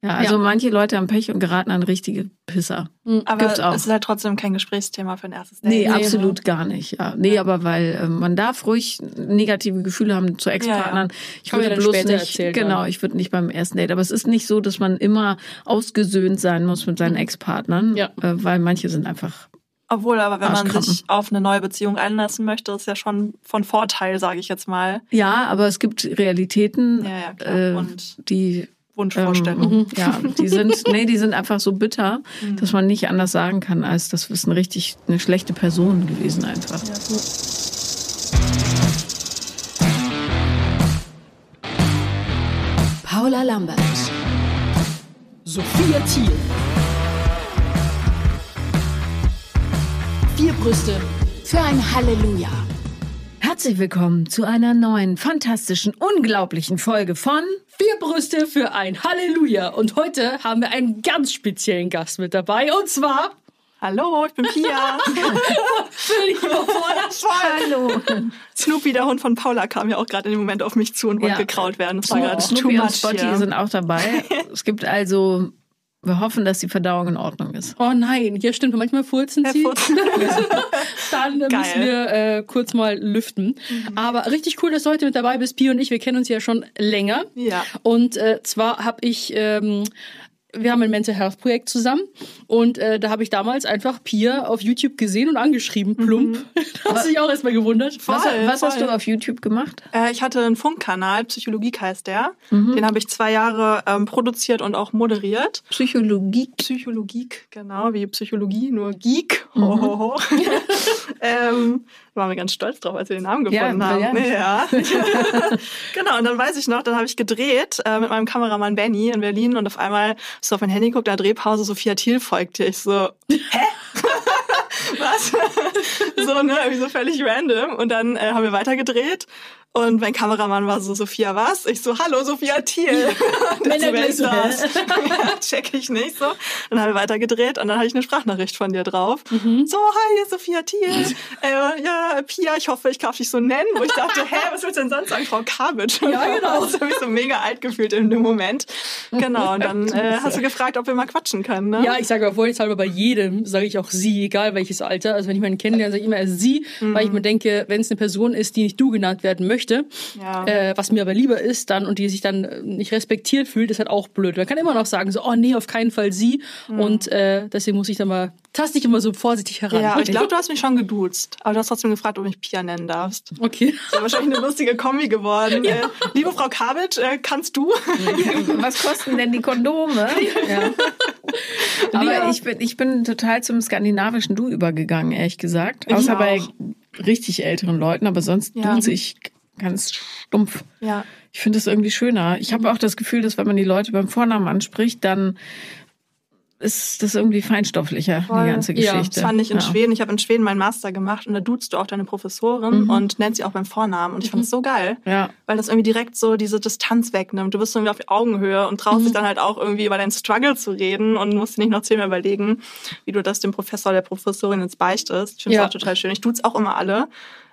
Ja, also Ja. manche Leute haben Pech und geraten an richtige Pisser. Aber Gibt's auch. es ist halt trotzdem kein Gesprächsthema für ein erstes Date. Nee, Nee, absolut gar nicht. Ja. Nee, aber weil ähm, man darf ruhig negative Gefühle haben zu Ex-Partnern. Ich Kann man würde ja bloß später nicht, erzählen genau, ich würde nicht beim ersten Date. Aber es ist nicht so, dass man immer ausgesöhnt sein muss mit seinen Ex-Partnern, Ja. äh, weil manche sind einfach Obwohl, aber wenn man sich auf eine neue Beziehung einlassen möchte, ist ja schon von Vorteil, sage ich jetzt mal. Ja, aber es gibt Realitäten, Ja, ja, klar. äh, Und die Wunschvorstellung. ähm, ja, die sind, nee, die sind einfach so bitter, dass man nicht anders sagen kann, als das ist eine richtig eine schlechte Person gewesen einfach. Paula Lambert. Sophia Thiel. Vier Brüste. Für ein Halleluja. Herzlich willkommen zu einer neuen, fantastischen, unglaublichen Folge von Vier Brüste für ein Halleluja. Und heute haben wir einen ganz speziellen Gast mit dabei. Und zwar. Hallo, ich bin Pia. Völlig überfordert. Hallo. Snoopy, der Hund von Paula, kam ja auch gerade in dem Moment auf mich zu und wollte Ja. gekraut werden. Das war gerade too Snoopy und Spotty hier. sind auch dabei. Es gibt also, wir hoffen, dass die Verdauung in Ordnung ist. Oh nein, hier stimmt. Manchmal furzen sie. Dann Geil. müssen wir äh, kurz mal lüften. Aber richtig cool, dass du heute mit dabei bist. Pia und ich, wir kennen uns ja schon länger. Ja. Und äh, zwar habe ich, ähm, wir haben ein Mental Health Projekt zusammen und äh, da habe ich damals einfach Pia auf YouTube gesehen und angeschrieben, plump. da hast du dich auch erstmal gewundert. Was, Voll, was hast voll. du auf YouTube gemacht? Äh, ich hatte einen Funkkanal, Psychologie heißt der. Mhm. Den habe ich zwei Jahre ähm, produziert und auch moderiert. Psychologie. Psychologie, genau, wie Psychologie, nur Geek. Mhm. Ähm, waren wir ganz stolz drauf, als wir den Namen gefunden Ja, haben. Ja. genau, und dann weiß ich noch, dann habe ich gedreht äh, mit meinem Kameramann Benny in Berlin und auf einmal so auf mein Handy guckt, da Drehpause, Sophia Thiel folgte. Ich so, hä? Was? so, ne, irgendwie so völlig random. Und dann äh, haben wir weitergedreht. Und mein Kameramann war so, Sophia, was? Ich so, hallo, Sophia Thiel. Er wer gleich ist so, das? ja, check ich nicht so. Dann haben wir weitergedreht und dann hatte ich eine Sprachnachricht von dir drauf. So, hi, hier ist Sophia Thiel. äh, ja, Pia, ich hoffe, ich darf dich so nennen. Wo ich dachte, hä, was willst du denn sonst sagen, Frau Kabitsch? Ja, genau. Das habe ich so mega alt gefühlt in dem Moment. Genau, und dann äh, hast du gefragt, ob wir mal quatschen können, ne? Ja, ich sage aber vorsichtshalber bei jedem, sage ich auch sie, egal welches Alter. Also wenn ich meinen kennenlerne, sage ich immer sie, weil ich mir denke, wenn es eine Person ist, die nicht du genannt werden möchte, Ja. äh, was mir aber lieber ist dann und die sich dann äh, nicht respektiert fühlt, ist halt auch blöd. Man kann immer noch sagen, so, oh nee, auf keinen Fall sie. Und äh, deswegen muss ich dann mal, taste ich immer so vorsichtig heran. Ja, aber ich glaube, du hast mich schon geduzt. Aber du hast trotzdem gefragt, ob du mich Pia nennen darfst. Okay. Das ist wahrscheinlich eine lustige Kombi geworden. Äh, liebe Frau Kabitsch, äh, kannst du? Was kosten denn die Kondome? Ja. Aber ich bin, ich bin total zum skandinavischen Du übergegangen, ehrlich gesagt. Ich Außer bei auch. richtig älteren Leuten, aber sonst Ja. duze ich ganz stumpf. Ja. Ich finde das irgendwie schöner. Ich habe auch das Gefühl, dass wenn man die Leute beim Vornamen anspricht, dann ist das irgendwie feinstofflicher, Voll. die ganze Ja, Geschichte. Das fand ich in Ja. Schweden. Ich habe in Schweden meinen Master gemacht und da duzt du auch deine Professorin und nennst sie auch beim Vornamen. Und ich fand es so geil. Ja. Weil das irgendwie direkt so diese Distanz wegnimmt. Du bist irgendwie auf Augenhöhe und traust dich dann halt auch irgendwie über deinen Struggle zu reden und musst dir nicht noch zehnmal überlegen, wie du das dem Professor oder der Professorin jetzt beichtest. Ich finde es Ja. auch total schön. Ich tut's auch immer alle.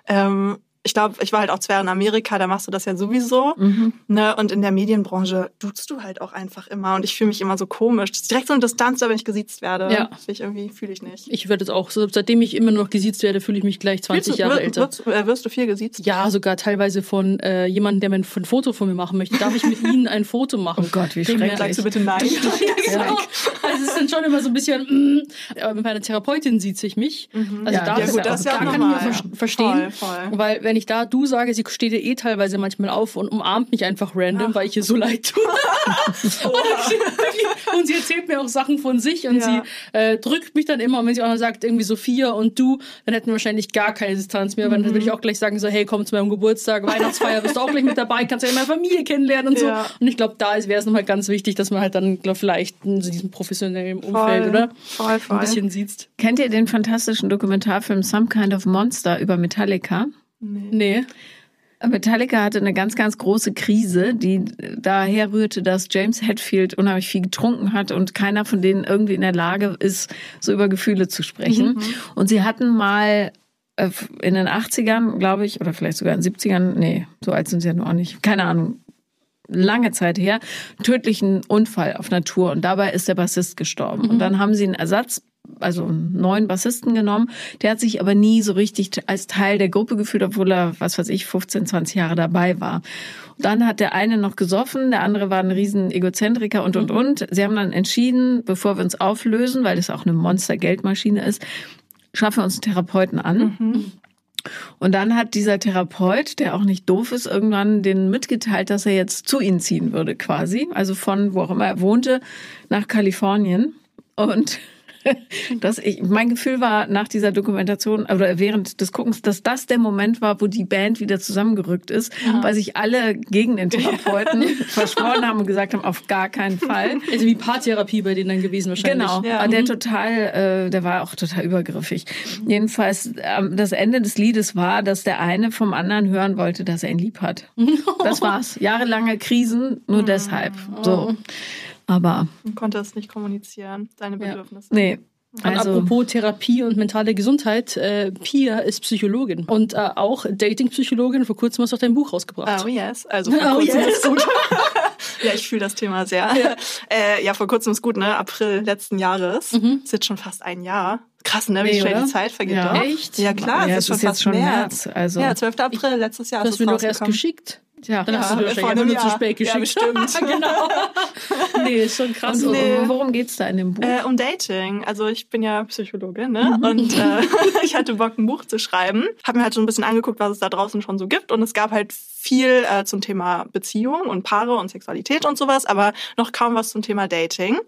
Ähm, ich glaube, ich war halt auch zwei Jahre in Amerika, da machst du das ja sowieso. Mhm. Ne? Und in der Medienbranche duzt du halt auch einfach immer. Und ich fühle mich immer so komisch. Das ist direkt so eine Distanz, da wenn ich gesiezt werde. Ja. Ich irgendwie fühle ich nicht. Ich werde es auch, so, seitdem ich immer nur noch gesiezt werde, fühle ich mich gleich 20 Fühlst du- Jahre wir- älter. Wirst, äh, wirst du viel gesiezt? Ja, sogar teilweise von äh, jemandem, der mir ein, ein Foto von mir machen möchte. Darf ich mit Ihnen ein Foto machen? Oh Gott, wie schrecklich. Sagst du bitte nein? Ja, genau. Also es ist dann schon immer so ein bisschen, mm, aber mit meiner Therapeutin sieht sich mich. Also Ja, da ja, gut, das ja auch kann ich mir verstehen. Voll, voll. Weil wenn ich da du sage, sie steht ja eh teilweise manchmal auf und umarmt mich einfach random, weil ich ihr so leid tue. und, und sie erzählt mir auch Sachen von sich und Ja. sie äh, drückt mich dann immer und wenn sie auch noch sagt, irgendwie Sophia und du, dann hätten wir wahrscheinlich gar keine Distanz mehr, weil dann würde ich auch gleich sagen, so, hey, komm zu meinem Geburtstag, Weihnachtsfeier, bist du auch gleich mit dabei, kannst ja meine Familie kennenlernen und so. Ja. Und ich glaube, da wäre es nochmal ganz wichtig, dass man halt dann glaub, vielleicht in so diesem professionellen Umfeld, Voll, oder? voll, voll. Ein bisschen siehst. Kennt ihr den fantastischen Dokumentarfilm Some Kind of Monster über Metallica? Nee. Metallica hatte eine ganz, ganz große Krise, die daher rührte, dass James Hetfield unheimlich viel getrunken hat und keiner von denen irgendwie in der Lage ist, so über Gefühle zu sprechen. Und sie hatten mal äh, in den 80ern, glaube ich, oder vielleicht sogar in den 70ern, nee, so alt sind sie ja noch nicht, keine Ahnung, lange Zeit her, tödlichen Unfall auf Natur und dabei ist der Bassist gestorben. Mhm. Und dann haben sie einen Ersatz also einen neuen Bassisten genommen. Der hat sich aber nie so richtig als Teil der Gruppe gefühlt, obwohl er, was weiß ich, 15, 20 Jahre dabei war. dann hat der eine noch gesoffen, der andere war ein riesen Egozentriker und, und, und. Sie haben dann entschieden, bevor wir uns auflösen, weil das auch eine Monster-Geldmaschine ist, schaffen wir uns einen Therapeuten an. Mhm. Und dann hat dieser Therapeut, der auch nicht doof ist, irgendwann den mitgeteilt, dass er jetzt zu ihnen ziehen würde, quasi. Also von wo auch immer er wohnte, nach Kalifornien. Und dass ich, mein Gefühl war nach dieser Dokumentation oder während des Guckens, dass das der Moment war, wo die Band wieder zusammengerückt ist, ja. weil sich alle gegen den Therapeuten verschworen haben und gesagt haben, auf gar keinen Fall. Also wie Paartherapie bei denen dann gewesen wahrscheinlich. Genau, ja. der total, äh, der war auch total übergriffig. Jedenfalls, äh, das Ende des Liedes war, dass der eine vom anderen hören wollte, dass er ihn lieb hat. Das war's. Jahrelange Krisen, nur deshalb. So. Aber. Man konnte es nicht kommunizieren, seine Bedürfnisse. Ja. Nee. Also, apropos Therapie und mentale Gesundheit, äh, Pia ist Psychologin und äh, auch Dating-Psychologin. Vor kurzem hast du auch dein Buch rausgebracht. Oh yes, also vor oh kurzem yes. ist gut. ja, ich fühle das Thema sehr. Ja. Äh, ja, vor kurzem ist gut, ne? April letzten Jahres. Mhm. Ist jetzt schon fast ein Jahr. Krass, ne? Wie nee, schnell die Zeit vergeht. Ja. Echt? Ja, klar. Ja, es ist, ist schon fast schon März. Also. Ja, 12. April letztes Jahr. Du hast mir doch erst geschickt. Ja, dann hast du mir wahrscheinlich nur zu spät geschickt. Ja, stimmt. genau. nee, ist schon krass. Und, nee. Worum geht's da in dem Buch? Äh, um Dating. Also ich bin ja Psychologin, ne? Mhm. Und äh, ich hatte Bock, ein Buch zu schreiben. Hab mir halt so ein bisschen angeguckt, was es da draußen schon so gibt. Und es gab halt viel äh, zum Thema Beziehung und Paare und Sexualität und sowas, aber noch kaum was zum Thema Dating.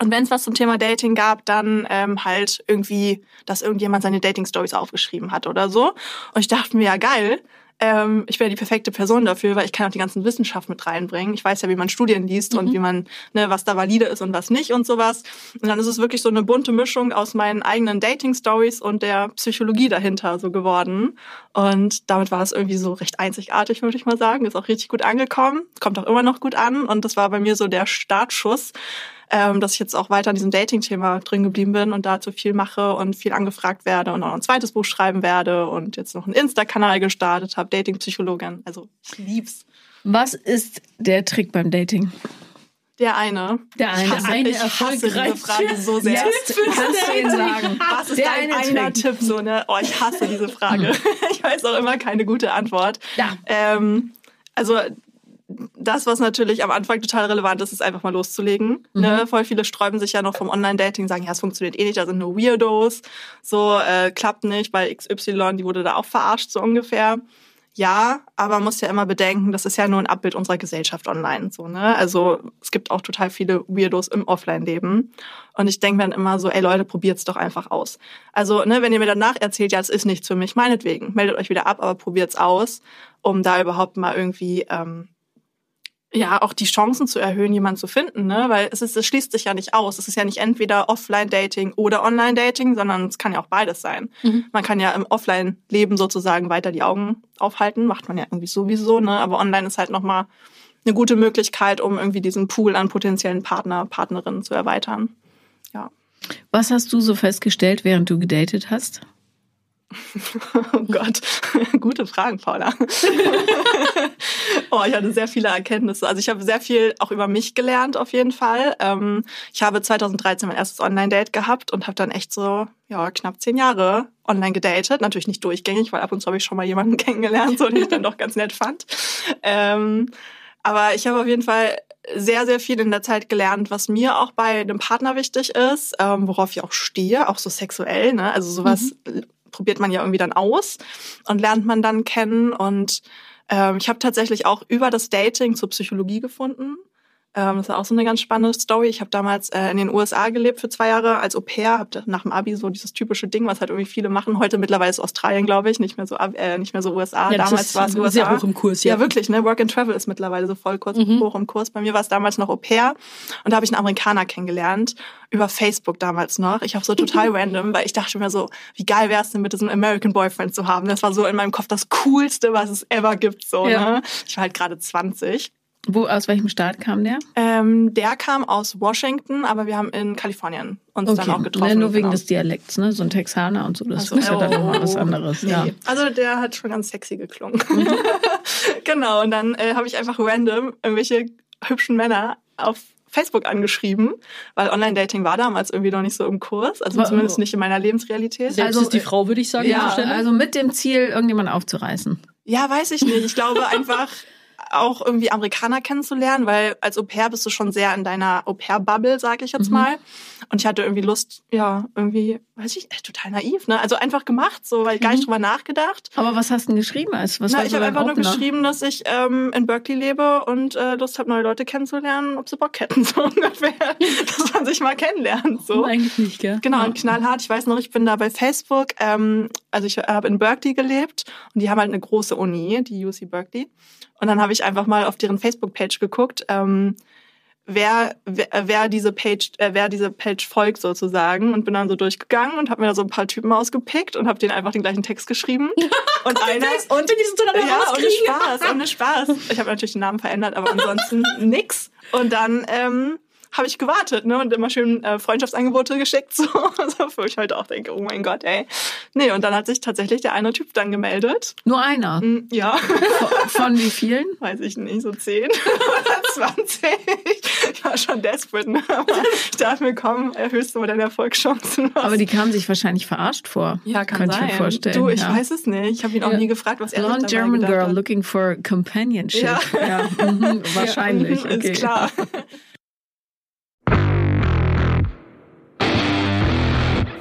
Und wenn es was zum Thema Dating gab, dann ähm, halt irgendwie, dass irgendjemand seine Dating-Stories aufgeschrieben hat oder so. Und ich dachte mir, ja geil, ähm, ich wäre die perfekte Person dafür, weil ich kann auch die ganzen Wissenschaft mit reinbringen. Ich weiß ja, wie man Studien liest mhm. und wie man, ne, was da valide ist und was nicht und sowas. Und dann ist es wirklich so eine bunte Mischung aus meinen eigenen Dating-Stories und der Psychologie dahinter so geworden. Und damit war es irgendwie so recht einzigartig, würde ich mal sagen. Ist auch richtig gut angekommen, kommt auch immer noch gut an. Und das war bei mir so der Startschuss ähm, dass ich jetzt auch weiter in diesem Dating-Thema drin geblieben bin und dazu viel mache und viel angefragt werde und auch ein zweites Buch schreiben werde und jetzt noch einen Insta-Kanal gestartet habe, Dating-Psychologin. Also ich lieb's. Was ist der Trick beim Dating? Der eine. Der eine. Ich hasse, eine ich hasse diese Frage so sehr. Jetzt kannst du ihn sagen. Was ist der dein eine einer Tipp? So, ne? Oh, ich hasse diese Frage. ich weiß auch immer keine gute Antwort. Ja. Ähm, also das, was natürlich am Anfang total relevant ist, ist einfach mal loszulegen. Mhm. Ne? Voll viele sträuben sich ja noch vom Online-Dating, sagen, ja, es funktioniert eh nicht, da sind nur Weirdos. So, äh, klappt nicht, weil XY, die wurde da auch verarscht, so ungefähr. Ja, aber man muss ja immer bedenken, das ist ja nur ein Abbild unserer Gesellschaft online. So, ne? Also es gibt auch total viele Weirdos im Offline-Leben. Und ich denke mir dann immer so, ey Leute, probiert's doch einfach aus. Also, ne, wenn ihr mir danach erzählt, ja, es ist nichts für mich, meinetwegen, meldet euch wieder ab, aber probiert's aus, um da überhaupt mal irgendwie ähm, ja auch die Chancen zu erhöhen, jemanden zu finden, ne? Weil es ist, es schließt sich ja nicht aus. Es ist ja nicht entweder Offline-Dating oder Online-Dating, sondern es kann ja auch beides sein. Mhm. Man kann ja im Offline-Leben sozusagen weiter die Augen aufhalten, macht man ja irgendwie sowieso, ne? Aber online ist halt nochmal eine gute Möglichkeit, um irgendwie diesen Pool an potenziellen Partner, Partnerinnen zu erweitern. Ja. Was hast du so festgestellt, während du gedatet hast? Oh Gott, gute Fragen, Paula. oh, ich hatte sehr viele Erkenntnisse. Also ich habe sehr viel auch über mich gelernt auf jeden Fall. Ähm, ich habe 2013 mein erstes Online-Date gehabt und habe dann echt so ja knapp zehn Jahre online gedatet. Natürlich nicht durchgängig, weil ab und zu habe ich schon mal jemanden kennengelernt, so den ich dann doch ganz nett fand. Ähm, aber ich habe auf jeden Fall sehr, sehr viel in der Zeit gelernt, was mir auch bei einem Partner wichtig ist, ähm, worauf ich auch stehe, auch so sexuell. Ne? Also sowas mhm probiert man ja irgendwie dann aus und lernt man dann kennen. Und ähm, ich habe tatsächlich auch über das Dating zur Psychologie gefunden. Ähm, das ist auch so eine ganz spannende Story. Ich habe damals äh, in den USA gelebt für zwei Jahre als Au pair, habe nach dem Abi so dieses typische Ding, was halt irgendwie viele machen. Heute mittlerweile ist Australien, glaube ich, nicht mehr so äh, nicht mehr so USA. Ja, damals war es USA. Sehr hoch im Kurs, ja. Ja, wirklich. Ne? Work and Travel ist mittlerweile so voll kurz, mhm. hoch im Kurs. Bei mir war es damals noch Au pair und da habe ich einen Amerikaner kennengelernt über Facebook damals noch. Ich habe so total random, weil ich dachte mir so, wie geil wäre es denn mit diesem American Boyfriend zu haben? Das war so in meinem Kopf das coolste, was es ever gibt. So, ja. ne? Ich war halt gerade 20 Wo, aus welchem Staat kam der? Ähm, der kam aus Washington, aber wir haben in Kalifornien uns dann auch getroffen. Ne, nur wegen genau. des Dialekts, ne? So ein Texaner und so, das Ach so, ist ja dann oh. nochmal was anderes. Nee. Ja. Also der hat schon ganz sexy geklungen. genau, und dann äh, habe ich einfach random irgendwelche hübschen Männer auf Facebook angeschrieben, weil Online-Dating war damals irgendwie noch nicht so im Kurs, also Aber- zumindest nicht in meiner Lebensrealität. Selbst Also, ist die Frau, würde ich sagen, Ja, Stelle. also mit dem Ziel, irgendjemanden aufzureißen. Ja, weiß ich nicht. Ich glaube einfach auch irgendwie Amerikaner kennenzulernen, weil als Au pair bist du schon sehr in deiner Au pair-Bubble, sage ich jetzt Mhm. mal. Und ich hatte irgendwie Lust, ja, irgendwie, weiß ich, echt total naiv, ne? Also einfach gemacht, so, weil gar nicht drüber nachgedacht. Aber was hast du denn geschrieben? Als, was Na, war ich habe einfach nur geschrieben, dass ich ähm, in Berkeley lebe und äh, Lust habe, neue Leute kennenzulernen, ob sie Bock hätten, so ungefähr. dass man sich mal kennenlernt, so. Eigentlich nicht, gell? Genau, und knallhart. Ich weiß noch, ich bin da bei Facebook. Ähm, also ich habe in Berkeley gelebt und die haben halt eine große Uni, die UC Berkeley. Und dann habe ich einfach mal auf deren Facebook-Page geguckt, ähm, wer, wer, wer diese Page, äh, wer diese Page folgt sozusagen und bin dann so durchgegangen und habe mir da so ein paar Typen ausgepickt und habe denen einfach den gleichen Text geschrieben. Und einer und Wenn die es zueinander ja, ohne. Spaß, ohne Spaß. Ich habe natürlich den Namen verändert, aber ansonsten nix. Und dann ähm, habe ich gewartet, ne, und immer schön äh, Freundschaftsangebote geschickt, so, so, wo ich heute auch denke, oh mein Gott, ey. Nee, und dann hat sich tatsächlich der eine Typ dann gemeldet. Nur einer. Hm, Ja, Von, von wie vielen? weiß ich nicht, so 10 oder 20. Ich war schon desperate, ne? aber ich dachte mir, komm, erhöhst du mal deine Erfolgschancen. was. Aber die kamen sich wahrscheinlich verarscht vor. ja, kann Könnte sein. ich mir vorstellen. Du, ich ja. weiß es nicht. Ich habe ihn auch Ja. nie gefragt, was er Blonde dabei German gedacht girl hat. looking for companionship. Ja. Ja, mhm, wahrscheinlich. Ja, okay. Ist klar.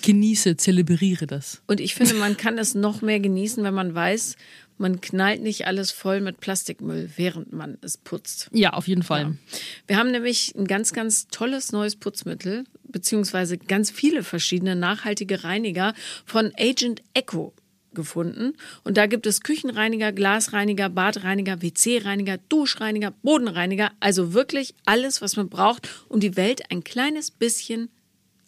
Genieße, zelebriere das. Und ich finde, man kann es noch mehr genießen, wenn man weiß, man knallt nicht alles voll mit Plastikmüll, während man es putzt. Ja, auf jeden Fall. Wir haben nämlich ein ganz, ganz tolles neues Putzmittel, beziehungsweise ganz viele verschiedene nachhaltige Reiniger von Agent Echo gefunden. Und da gibt es Küchenreiniger, Glasreiniger, Badreiniger, WC-Reiniger, Duschreiniger, Bodenreiniger. Also wirklich alles, was man braucht, um die Welt ein kleines bisschen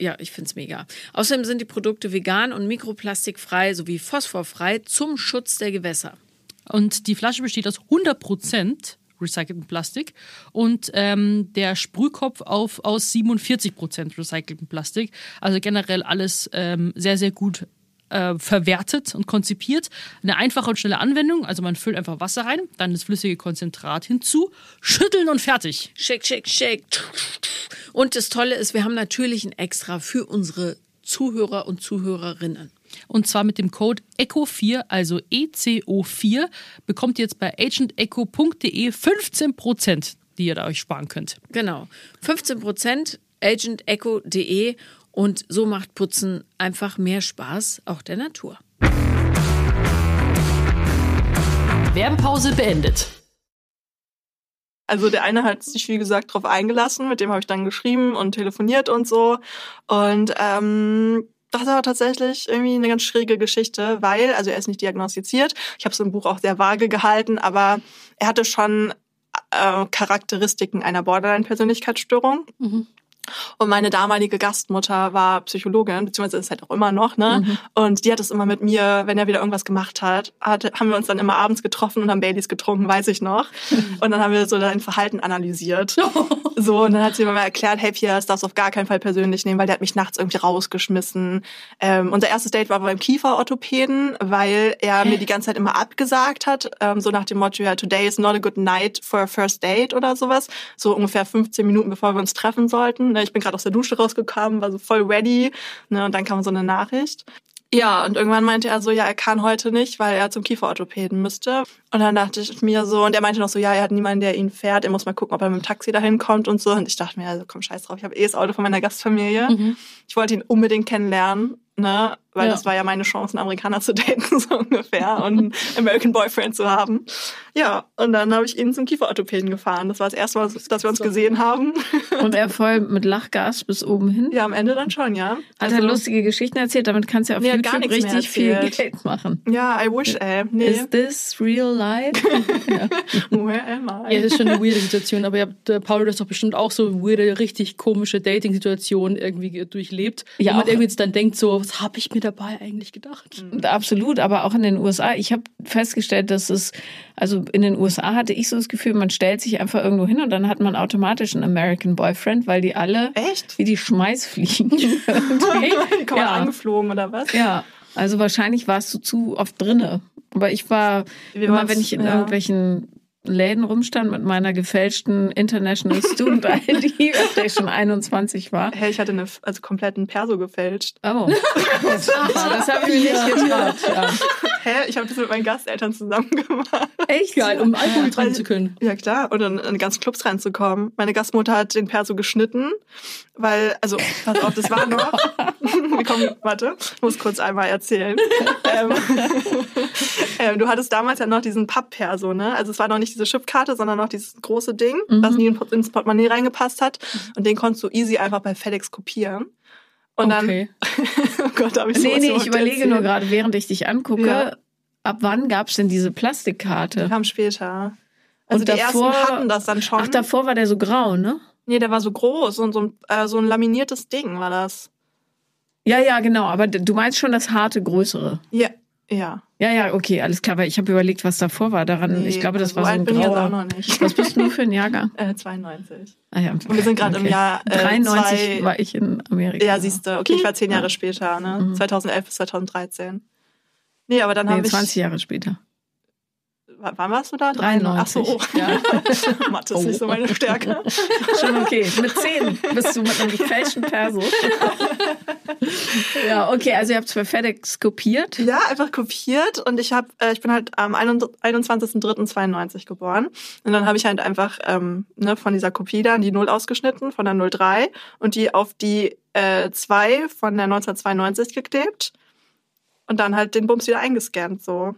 ja, ich find's mega. Außerdem sind die Produkte vegan und mikroplastikfrei sowie phosphorfrei zum Schutz der Gewässer. Und die Flasche besteht aus 100 Prozent recyceltem Plastik und ähm, der Sprühkopf auf, aus 47 Prozent recyceltem Plastik. Also generell alles ähm, sehr, sehr gut äh, verwertet und konzipiert. Eine einfache und schnelle Anwendung. Also man füllt einfach Wasser rein, dann das flüssige Konzentrat hinzu, schütteln und fertig. Shake, shake, shake. Und das Tolle ist, wir haben natürlich ein Extra für unsere Zuhörer und Zuhörerinnen. Und zwar mit dem Code ECHO4, also ECO4, bekommt ihr jetzt bei agentecho.de 15%, die ihr da euch sparen könnt. Genau. 15 Prozent agentecho.de und so macht Putzen einfach mehr Spaß, auch der Natur. Werbepause beendet. Also der eine hat sich, wie gesagt, drauf eingelassen, mit dem habe ich dann geschrieben und telefoniert und so. Und ähm, das war tatsächlich irgendwie eine ganz schräge Geschichte, weil, also er ist nicht diagnostiziert, ich habe es im Buch auch sehr vage gehalten, aber er hatte schon äh, Charakteristiken einer Borderline-Persönlichkeitsstörung. Und meine damalige Gastmutter war Psychologin, beziehungsweise ist halt auch immer noch, ne? Mhm. Und die hat es immer mit mir, wenn er wieder irgendwas gemacht hat, hat, haben wir uns dann immer abends getroffen und haben Baileys getrunken, weiß ich noch. Und dann haben wir so dein Verhalten analysiert. So, und dann hat sie mir mal erklärt, hey Pia, das darfst du auf gar keinen Fall persönlich nehmen, weil der hat mich nachts irgendwie rausgeschmissen. Ähm, unser erstes Date war beim Kieferorthopäden, weil er mir die ganze Zeit immer abgesagt hat, ähm, so nach dem Motto, ja, today is not a good night for a first date oder sowas. So ungefähr 15 Minuten, bevor wir uns treffen sollten. Ne, Ich bin gerade aus der Dusche rausgekommen, war so voll ready. Ne, und dann kam so eine Nachricht. Ja, und irgendwann meinte er so, ja, er kann heute nicht, weil er zum Kieferorthopäden müsste. Und dann dachte ich mir so, und er meinte noch so, ja, er hat niemanden, der ihn fährt, er muss mal gucken, ob er mit dem Taxi dahin kommt und so. Und ich dachte mir, also komm, scheiß drauf, ich habe eh das Auto von meiner Gastfamilie. Mhm. Ich wollte ihn unbedingt kennenlernen, ne, weil Ja. das war ja meine Chance, einen Amerikaner zu daten, so ungefähr, und einen American Boyfriend zu haben. Ja, und dann habe ich ihn zum Kieferorthopäden gefahren. Das war das erste Mal, dass wir uns gesehen haben. Und er voll mit Lachgas bis oben hin. Ja, am Ende dann schon, ja. Hat er lustige Geschichten erzählt, damit kannst du ja auf Nee, YouTube richtig viel. Geld machen. Ja, I wish, ey. Nee. Is this real life? Where am I? Ja, das ist schon eine weirde Situation, aber ihr habt, äh, Paul, du hast doch bestimmt auch so weirde, richtig komische Dating-Situationen irgendwie ge- durchlebt. Ja, wo man irgendwie jetzt dann denkt, so, was habe ich mir dabei eigentlich gedacht? Und Absolut, aber auch in den USA. Ich habe festgestellt, dass es, also in den USA hatte ich so das Gefühl, man stellt sich einfach irgendwo hin und dann hat man automatisch einen American Boyfriend, weil die alle Echt? wie die Schmeißfliegen irgendwie. Die kommen ja. angeflogen oder was? ja, also wahrscheinlich warst du zu oft drinne. Aber ich war Wir immer, wenn ich in ja. irgendwelchen Läden rumstand mit meiner gefälschten International Student ID, auf der ich schon 21 war. Hey, ich hatte eine, also kompletten Perso gefälscht. Oh, das, das habe ich mir nicht getraut. Ja. Hä? Ich habe das mit meinen Gasteltern zusammen gemacht. Echt? Geil, um Alkohol Ja. trinken zu können. Ja, klar. Und dann in ganzen Clubs reinzukommen. Meine Gastmutter hat den Perso geschnitten, weil, also, pass auf, das war noch. Wir kommen, warte, ich muss kurz einmal erzählen. ähm, ähm, du hattest damals ja noch diesen Papp-Perso, ne? Also es war noch nicht diese Chipkarte, sondern noch dieses große Ding, was nie in- ins Portemonnaie reingepasst hat. Und den konntest du easy einfach bei FedEx kopieren. Und dann, Okay. oh Gott, habe ich Nee, nee, ich überlege erzählt? nur gerade, während ich dich angucke, Ja. ab wann gab es denn diese Die Plastikkarte? kam später. Also Und die davor- ersten hatten das dann schon. Ach, davor war der so grau, ne? Nee, der war so groß und so ein, äh, so ein laminiertes Ding war das. Ja, ja, genau. Aber du meinst schon das harte, größere. Ja, ja. Ja, ja, okay, alles klar. Weil ich habe überlegt, was davor war. Daran, Nee, ich glaube, das so war so ein bin ich jetzt auch grauer. noch nicht. Was bist du für ein Jahrgang? Äh, 92. Ah, ja. Und wir sind gerade im Jahr äh, 93 zwei, war ich in Amerika. Ja, siehst du. Okay, ich war zehn Jahre später, ne? 2011 bis 2013. Nee, aber dann Nee, haben wir 20 Jahre später. Wann warst du da? 93. Ach so, oh. Ja. Mathe ist nicht so Oh. meine Stärke. Schon okay. Mit 10 bist du mit einem gefälschten Perso. ja, okay, also ihr habt für FedEx kopiert. Ja, einfach kopiert und ich habe, äh, ich bin halt am 21.03.92 geboren und dann habe ich halt einfach ähm, ne, von dieser Kopie dann die 0 ausgeschnitten von der 03 und die auf die äh, 2 von der 1992 geklebt und dann halt den Bums wieder eingescannt so.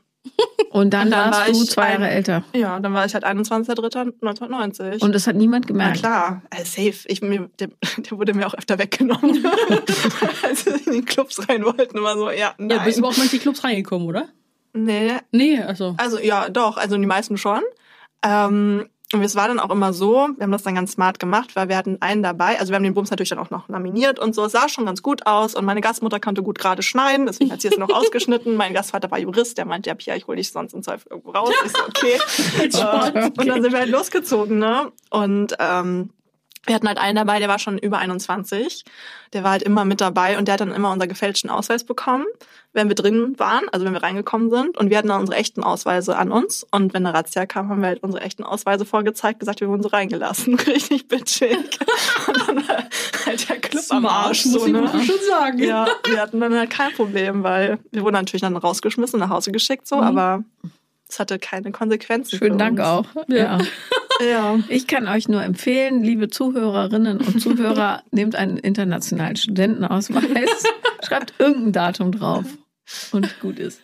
Und dann, Und dann warst war du ich zwei Jahre ein- älter. Ja, dann war ich halt 21.03.1990. Und das hat niemand Na gemerkt. klar, äh, safe. Ich, mir, der, der wurde mir auch öfter weggenommen, als wir in die Clubs rein wollten. Immer so, ja, nein. Ja, bist aber auch manche Clubs reingekommen, oder? nee, Nee, also. Also ja, doch, also die meisten schon. Ähm, und es war dann auch immer so, wir haben das dann ganz smart gemacht, weil wir hatten einen dabei, also wir haben den Bums natürlich dann auch noch laminiert und so, es sah schon ganz gut aus und meine Gastmutter konnte gut gerade schneiden, deswegen hat sie es noch ausgeschnitten. Mein Gastvater war Jurist, der meinte, ja Pia, ich hol dich sonst im Zweifel irgendwo raus. Ich so, okay. Und dann sind wir halt losgezogen, ne? Und ähm, wir hatten halt einen dabei, der war schon über 21. Der war halt immer mit dabei und der hat dann immer unseren gefälschten Ausweis bekommen, wenn wir drin waren, also wenn wir reingekommen sind. Und wir hatten dann unsere echten Ausweise an uns. Und wenn eine Razzia kam, haben wir halt unsere echten Ausweise vorgezeigt, gesagt, wir wurden so reingelassen. Richtig bitchig. Und dann war halt der Club am Arsch. muss So, ich ne? schon sagen. Ja, wir hatten dann halt kein Problem, weil wir wurden natürlich dann rausgeschmissen, nach Hause geschickt, so, aber es hatte keine Konsequenzen. Schönen Dank auch. Ja. Ja. Ich kann euch nur empfehlen, liebe Zuhörerinnen und Zuhörer, nehmt einen internationalen Studentenausweis, schreibt irgendein Datum drauf und gut ist.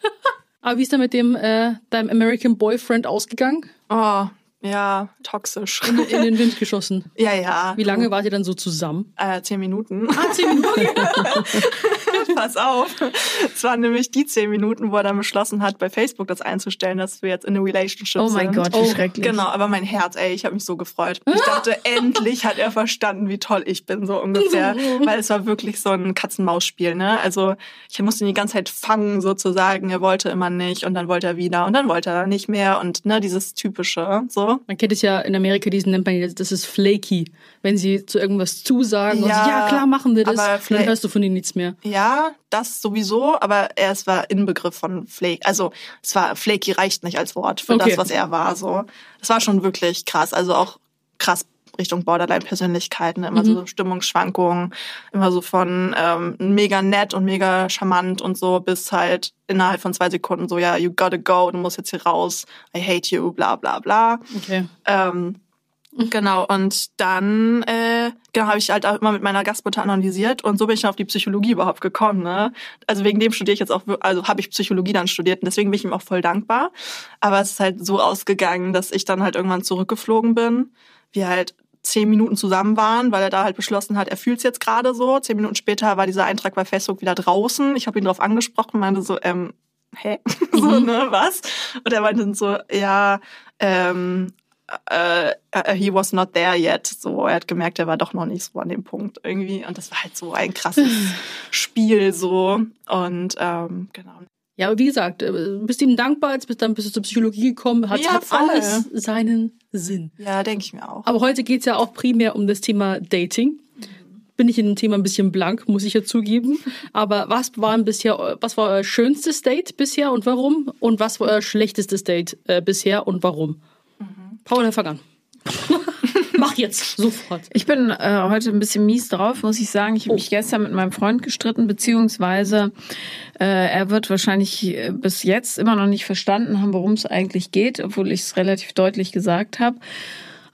Aber wie ist da mit dem äh, deinem American Boyfriend ausgegangen? Oh, ja, toxisch. In den Wind geschossen. ja, ja. Wie lange wart ihr dann so zusammen? Äh, zehn Minuten. Ah, zehn Minuten. pass auf. Es waren nämlich die zehn Minuten, wo er dann beschlossen hat, bei Facebook das einzustellen, dass wir jetzt in a relationship Oh sind. mein Gott, wie schrecklich. Genau, aber mein Herz, ey, ich habe mich so gefreut. Ich dachte, endlich hat er verstanden, wie toll ich bin, so ungefähr. Weil es war wirklich so ein Katz-Maus-Spiel, ne? Also ich musste ihn die ganze Zeit fangen, sozusagen. Er wollte immer nicht und dann wollte er wieder und dann wollte er nicht mehr und ne, dieses typische, so. Man kennt es ja in Amerika, diesen nennt man, das ist flaky. Wenn sie zu irgendwas zusagen und Ja, sie, ja klar machen wir das, aber dann vielleicht- hörst du von ihnen nichts mehr. Ja, das sowieso, aber er es war Inbegriff von Flake. Also es war flaky reicht nicht als Wort für Okay. das, was er war. So, das war schon wirklich krass. Also auch krass Richtung Borderline-Persönlichkeiten, immer so Stimmungsschwankungen, immer so von ähm, mega nett und mega charmant und so bis halt innerhalb von zwei Sekunden so ja, you gotta go, du musst jetzt hier raus, I hate you, bla bla bla. Okay. Ähm, Genau, und dann äh, genau, habe ich halt auch immer mit meiner Gastmutter analysiert und so bin ich dann auf die Psychologie überhaupt gekommen. Ne? Also wegen dem studiere ich jetzt auch, also habe ich Psychologie dann studiert und deswegen bin ich ihm auch voll dankbar. Aber es ist halt so ausgegangen, dass ich dann halt irgendwann zurückgeflogen bin. Wir halt zehn Minuten zusammen waren, weil er da halt beschlossen hat, er fühlt es jetzt gerade so. Zehn Minuten später war dieser Eintrag bei Facebook wieder draußen. Ich habe ihn darauf angesprochen, meinte so, ähm, hä? so, ne, was? Und er meinte dann so, ja, ähm, äh, äh, he was not there yet. So, er hat gemerkt, er war doch noch nicht so an dem Punkt irgendwie. Und das war halt so ein krasses Spiel so. Und ähm, genau. Ja, aber wie gesagt, äh, bist ihm dankbar, jetzt bist dann bist du zur Psychologie gekommen, hat, Ja, hat alles seinen Sinn. Ja, denke ich mir auch. Aber heute geht's ja auch primär um das Thema Dating. Bin ich in dem Thema ein bisschen blank, muss ich ja zugeben. Aber was war denn bisher, was war euer schönstes Date bisher und warum? Und was war euer schlechtestes Date äh, bisher und warum? Paul, fang an. Mach jetzt, sofort. Ich bin äh, heute ein bisschen mies drauf, muss ich sagen. Ich habe mich gestern mit meinem Freund gestritten, beziehungsweise äh, er wird wahrscheinlich äh, bis jetzt immer noch nicht verstanden haben, worum es eigentlich geht, obwohl ich es relativ deutlich gesagt habe.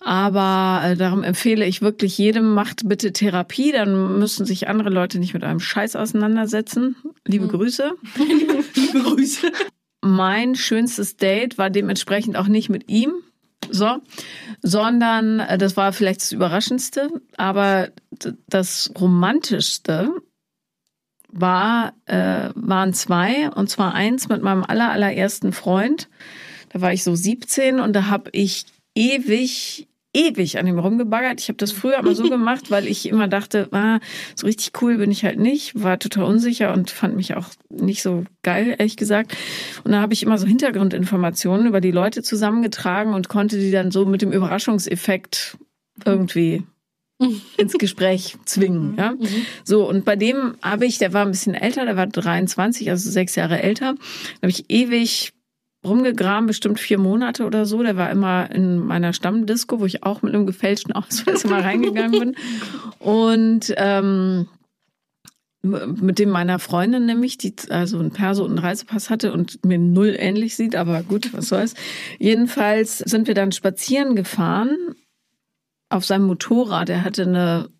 Aber äh, darum empfehle ich wirklich jedem, macht bitte Therapie, dann müssen sich andere Leute nicht mit einem Scheiß auseinandersetzen. Liebe Grüße. Liebe Grüße. Mein schönstes Date war dementsprechend auch nicht mit ihm, so, sondern äh, das war vielleicht das Überraschendste, aber das Romantischste war, äh, waren zwei, und zwar eins mit meinem aller, allerersten Freund. Da war ich so 17 und da habe ich ewig, ewig an ihm rumgebaggert. Ich habe das früher immer so gemacht, weil ich immer dachte, ah, so richtig cool bin ich halt nicht, war total unsicher und fand mich auch nicht so geil, ehrlich gesagt. Und da habe ich immer so Hintergrundinformationen über die Leute zusammengetragen und konnte die dann so mit dem Überraschungseffekt irgendwie ins Gespräch zwingen. Ja? So, und bei dem habe ich, der war ein bisschen älter, der war 23, also sechs Jahre älter, da habe ich ewig rumgegraben, bestimmt vier Monate oder so. Der war immer in meiner Stammdisco, wo ich auch mit einem gefälschten Ausweis immer reingegangen bin. Und ähm, mit dem meiner Freundin nämlich, die also einen Perso und einen Reisepass hatte und mir null ähnlich sieht, aber gut, was soll's. Jedenfalls sind wir dann spazieren gefahren auf seinem Motorrad. Er hatte eine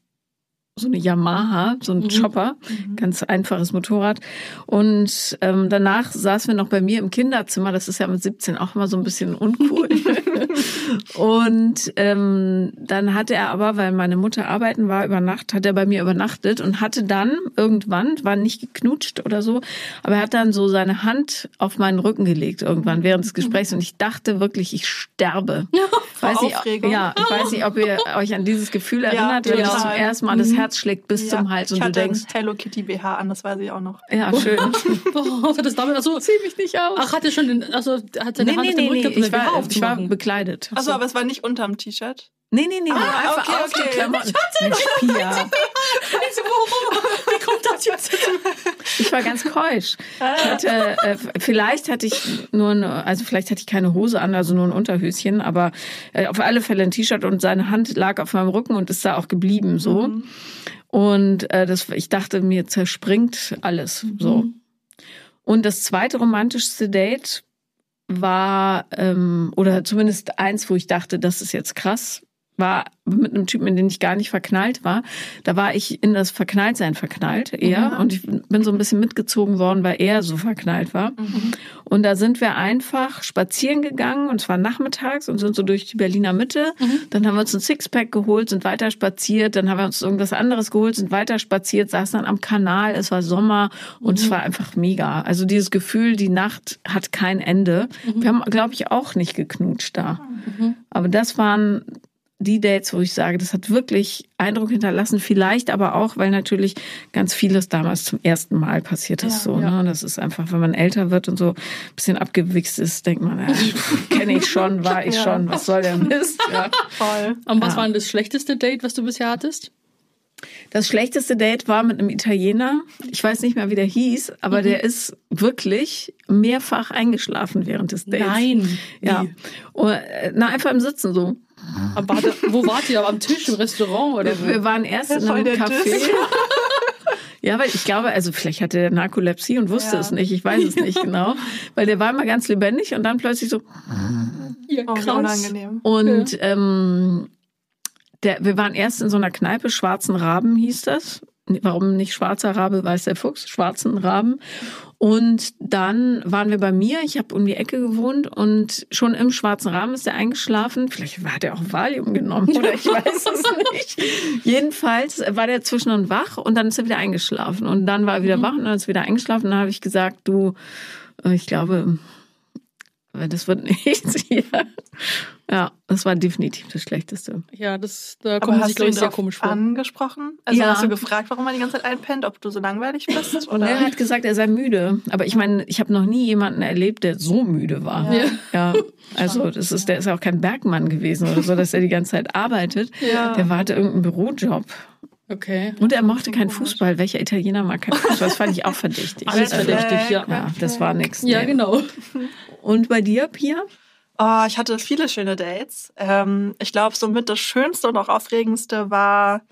so eine Yamaha, so ein Chopper, ganz einfaches Motorrad. Und ähm, danach saßen wir noch bei mir im Kinderzimmer. Das ist ja mit 17 auch immer so ein bisschen uncool. und ähm, dann hatte er aber, weil meine Mutter arbeiten war über Nacht, hat er bei mir übernachtet und hatte dann irgendwann, war nicht geknutscht oder so, aber er hat dann so seine Hand auf meinen Rücken gelegt irgendwann während des Gesprächs und ich dachte wirklich, ich sterbe. Vor weiß nicht, Aufregung? ja, ich weiß nicht, ob ihr euch an dieses Gefühl erinnert, wenn das zum ersten Mal das Herz schlägt bis Ja, zum Hals und ich du hatte denkst, ein Hello Kitty BH an, das weiß ich auch noch. ja, schön. Boah, was hat das damit? Also, Zieh mich nicht aus. ach, hat er schon den, also, hat seine nee, Hand nee, auf den nee, Rücken nee. Ich war, ich war bekleidet. Also, aber es war nicht unterm T-Shirt. Nee, nee, nee. Ah, einfach okay, auf okay. Klamotten. Mensch, Pia. Wie kommt das jetzt? Ich war ganz keusch. Ich hatte, äh, vielleicht hatte ich nur, eine, also vielleicht hatte ich keine Hose an, also nur ein Unterhöschen, aber äh, auf alle Fälle ein T-Shirt und seine Hand lag auf meinem Rücken und ist da auch geblieben so. Und äh, das, ich dachte, mir zerspringt alles so. Und das zweite romantischste Date war, ähm, oder zumindest eins, wo ich dachte, das ist jetzt krass, war mit einem Typen, in den ich gar nicht verknallt war. Da war ich in das Verknalltsein verknallt eher. Mhm. Und ich bin so ein bisschen mitgezogen worden, weil er so verknallt war. Mhm. Und da sind wir einfach spazieren gegangen und zwar nachmittags und sind so durch die Berliner Mitte. Mhm. Dann haben wir uns ein Sixpack geholt, sind weiter spaziert. Dann haben wir uns irgendwas anderes geholt, sind weiter spaziert, saßen dann am Kanal. Es war Sommer und Mhm. es war einfach mega. Also dieses Gefühl, die Nacht hat kein Ende. Mhm. Wir haben, glaube ich, auch nicht geknutscht da. Aber das waren die Dates, wo ich sage, das hat wirklich Eindruck hinterlassen. Vielleicht aber auch, weil natürlich ganz vieles damals zum ersten Mal passiert ist. so, Ne? Das ist einfach, wenn man älter wird und so ein bisschen abgewichst ist, denkt man, ja, kenne ich schon, war ich Ja. schon, was soll der Mist? Ja. Voll. Und was Ja. war denn das schlechteste Date, was du bisher hattest? Das schlechteste Date war mit einem Italiener. Ich weiß nicht mehr, wie der hieß, aber der ist wirklich mehrfach eingeschlafen während des Dates. Nein. Ja. Wie? Und, äh, na, einfach im Sitzen so. Aber warte, wo wart ihr? Am Tisch, im Restaurant oder wo? Wir waren erst in einem Café. Ja, weil ich glaube, also vielleicht hatte der Narkolepsie und wusste Ja. es nicht. Ich weiß es nicht genau. Weil der war immer ganz lebendig und dann plötzlich so. Ja, Oh, wie unangenehm. Und ähm, der, wir waren erst in so einer Kneipe, Schwarzen Raben hieß das. Warum nicht schwarzer Rabe, weiß der Fuchs, schwarzen Raben. Und dann waren wir bei mir, ich habe um die Ecke gewohnt und schon im schwarzen Rahmen ist er eingeschlafen. Vielleicht hat er auch Valium genommen oder ich weiß es nicht. Jedenfalls war der zwischendurch wach und dann ist er wieder eingeschlafen. Und dann war er wieder wach und dann ist er wieder eingeschlafen. Und dann habe ich gesagt, du, äh, ich glaube, äh, das wird nichts hier. Ja, das war definitiv das Schlechteste. Ja, das, da kommt man sich, hast du glaube ich, sehr komisch vor. angesprochen? Also Ja. hast du gefragt, warum er die ganze Zeit einpennt, ob du so langweilig bist? Und Oder? er hat gesagt, er sei müde. Aber ich meine, ich habe noch nie jemanden erlebt, der so müde war. Ja. Ja. Also das ist, der ist ja auch kein Bergmann gewesen oder so, dass er die ganze Zeit arbeitet. Ja. Der war hatte irgendeinen Bürojob. Okay. Und er mochte keinen Fußball. Welcher Italiener mag keinen Fußball? Das fand ich auch verdächtig. Alles Also, verdächtig, ja. Ja, das war nix. Ja, nee. genau. Und bei dir, Pia? Oh, ich hatte viele schöne Dates. Ähm, ich glaube, somit das Schönste und auch Aufregendste war,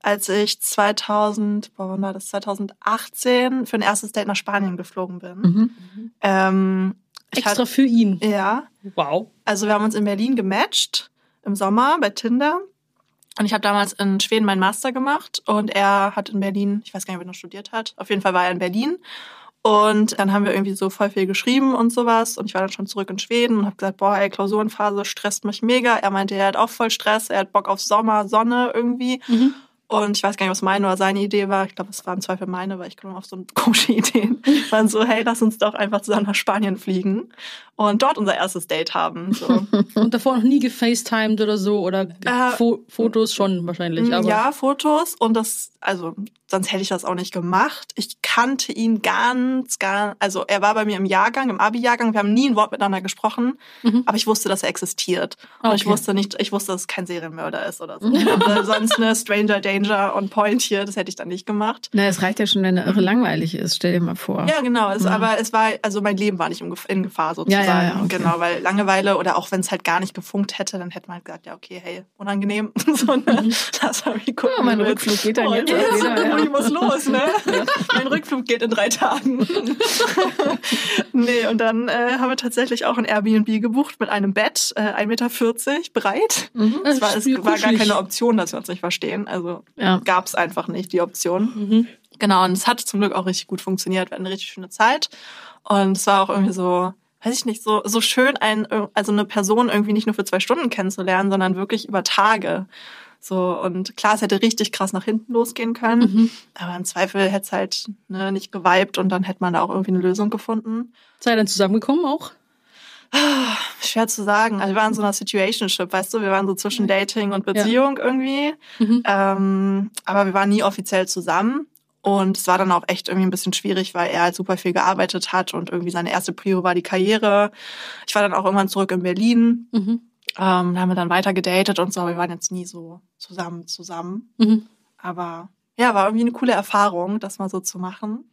als ich 2000, boah, wann war das? 2018 für ein erstes Date nach Spanien geflogen bin. Mhm. Ähm, ich Extra hatte- für ihn. ja, Wow. also wir haben uns in Berlin gematcht im Sommer bei Tinder. Und ich habe damals in Schweden meinen Master gemacht und er hat in Berlin, ich weiß gar nicht, ob er noch studiert hat, auf jeden Fall war er in Berlin. Und dann haben wir irgendwie so voll viel geschrieben und sowas. Und ich war dann schon zurück in Schweden und habe gesagt, boah, ey, Klausurenphase stresst mich mega. Er meinte, er hat auch voll Stress, er hat Bock auf Sommer, Sonne irgendwie. Mhm. Und ich weiß gar nicht, was meine oder seine Idee war. Ich glaube, es war im Zweifel meine, weil ich komme auf so komische Ideen. Waren so, hey, lass uns doch einfach zusammen nach Spanien fliegen und dort unser erstes Date haben. So. Und davor noch nie gefacetimed oder so oder Äh, Fo Fotos schon wahrscheinlich. Aber ja, Fotos und das, also sonst hätte ich das auch nicht gemacht. Ich kannte ihn ganz, ganz, also er war bei mir im Jahrgang, im Abi-Jahrgang. Wir haben nie ein Wort miteinander gesprochen, Mhm. aber ich wusste, dass er existiert. Und ich Okay. wusste nicht, ich wusste, dass es kein Serienmörder ist oder so. oder sonst eine Stranger Danger on Point hier, das hätte ich dann nicht gemacht. Na, es reicht ja schon, wenn er irre langweilig ist. Stell dir mal vor. Ja, genau. Es, Ja. Aber es war, also mein Leben war nicht in Gef- in Gefahr sozusagen. Ja, ja, ja, okay. Genau, weil Langeweile oder auch wenn es halt gar nicht gefunkt hätte, dann hätte man halt gesagt, ja, okay, hey, unangenehm. so, ne? Lass mal wie gucken. Ja, mein Rückflug geht dann jetzt wieder, ja. Ich muss los, ne? mein Rückflug geht in drei Tagen. nee, und dann äh, haben wir tatsächlich auch ein Airbnb gebucht mit einem Bett, äh, 1,40 Meter breit. Mhm. Es war, es war gar keine Option, dass wir uns nicht verstehen. Also Ja. gab es einfach nicht, die Option. Mhm. Genau, und es hat zum Glück auch richtig gut funktioniert. Wir hatten eine richtig schöne Zeit. Und es war auch irgendwie so, weiß ich nicht, so, so schön, ein, also eine Person irgendwie nicht nur für zwei Stunden kennenzulernen, sondern wirklich über Tage. So, und klar, es hätte richtig krass nach hinten losgehen können. Mhm. Aber im Zweifel hätte es halt ne, nicht geweibt und dann hätte man da auch irgendwie eine Lösung gefunden. Seid ihr dann zusammengekommen auch? Schwer zu sagen. Also wir waren in so einer Situationship, weißt du, wir waren so zwischen Dating und Ja. Beziehung irgendwie. Mhm. Ähm, aber wir waren nie offiziell zusammen. Und es war dann auch echt irgendwie ein bisschen schwierig, weil er halt super viel gearbeitet hat und irgendwie seine erste Prio war die Karriere. Ich war dann auch irgendwann zurück in Berlin. Mhm. Ähm, da haben wir dann weiter gedatet und so, aber wir waren jetzt nie so zusammen zusammen. Mhm. Aber ja, war irgendwie eine coole Erfahrung, das mal so zu machen.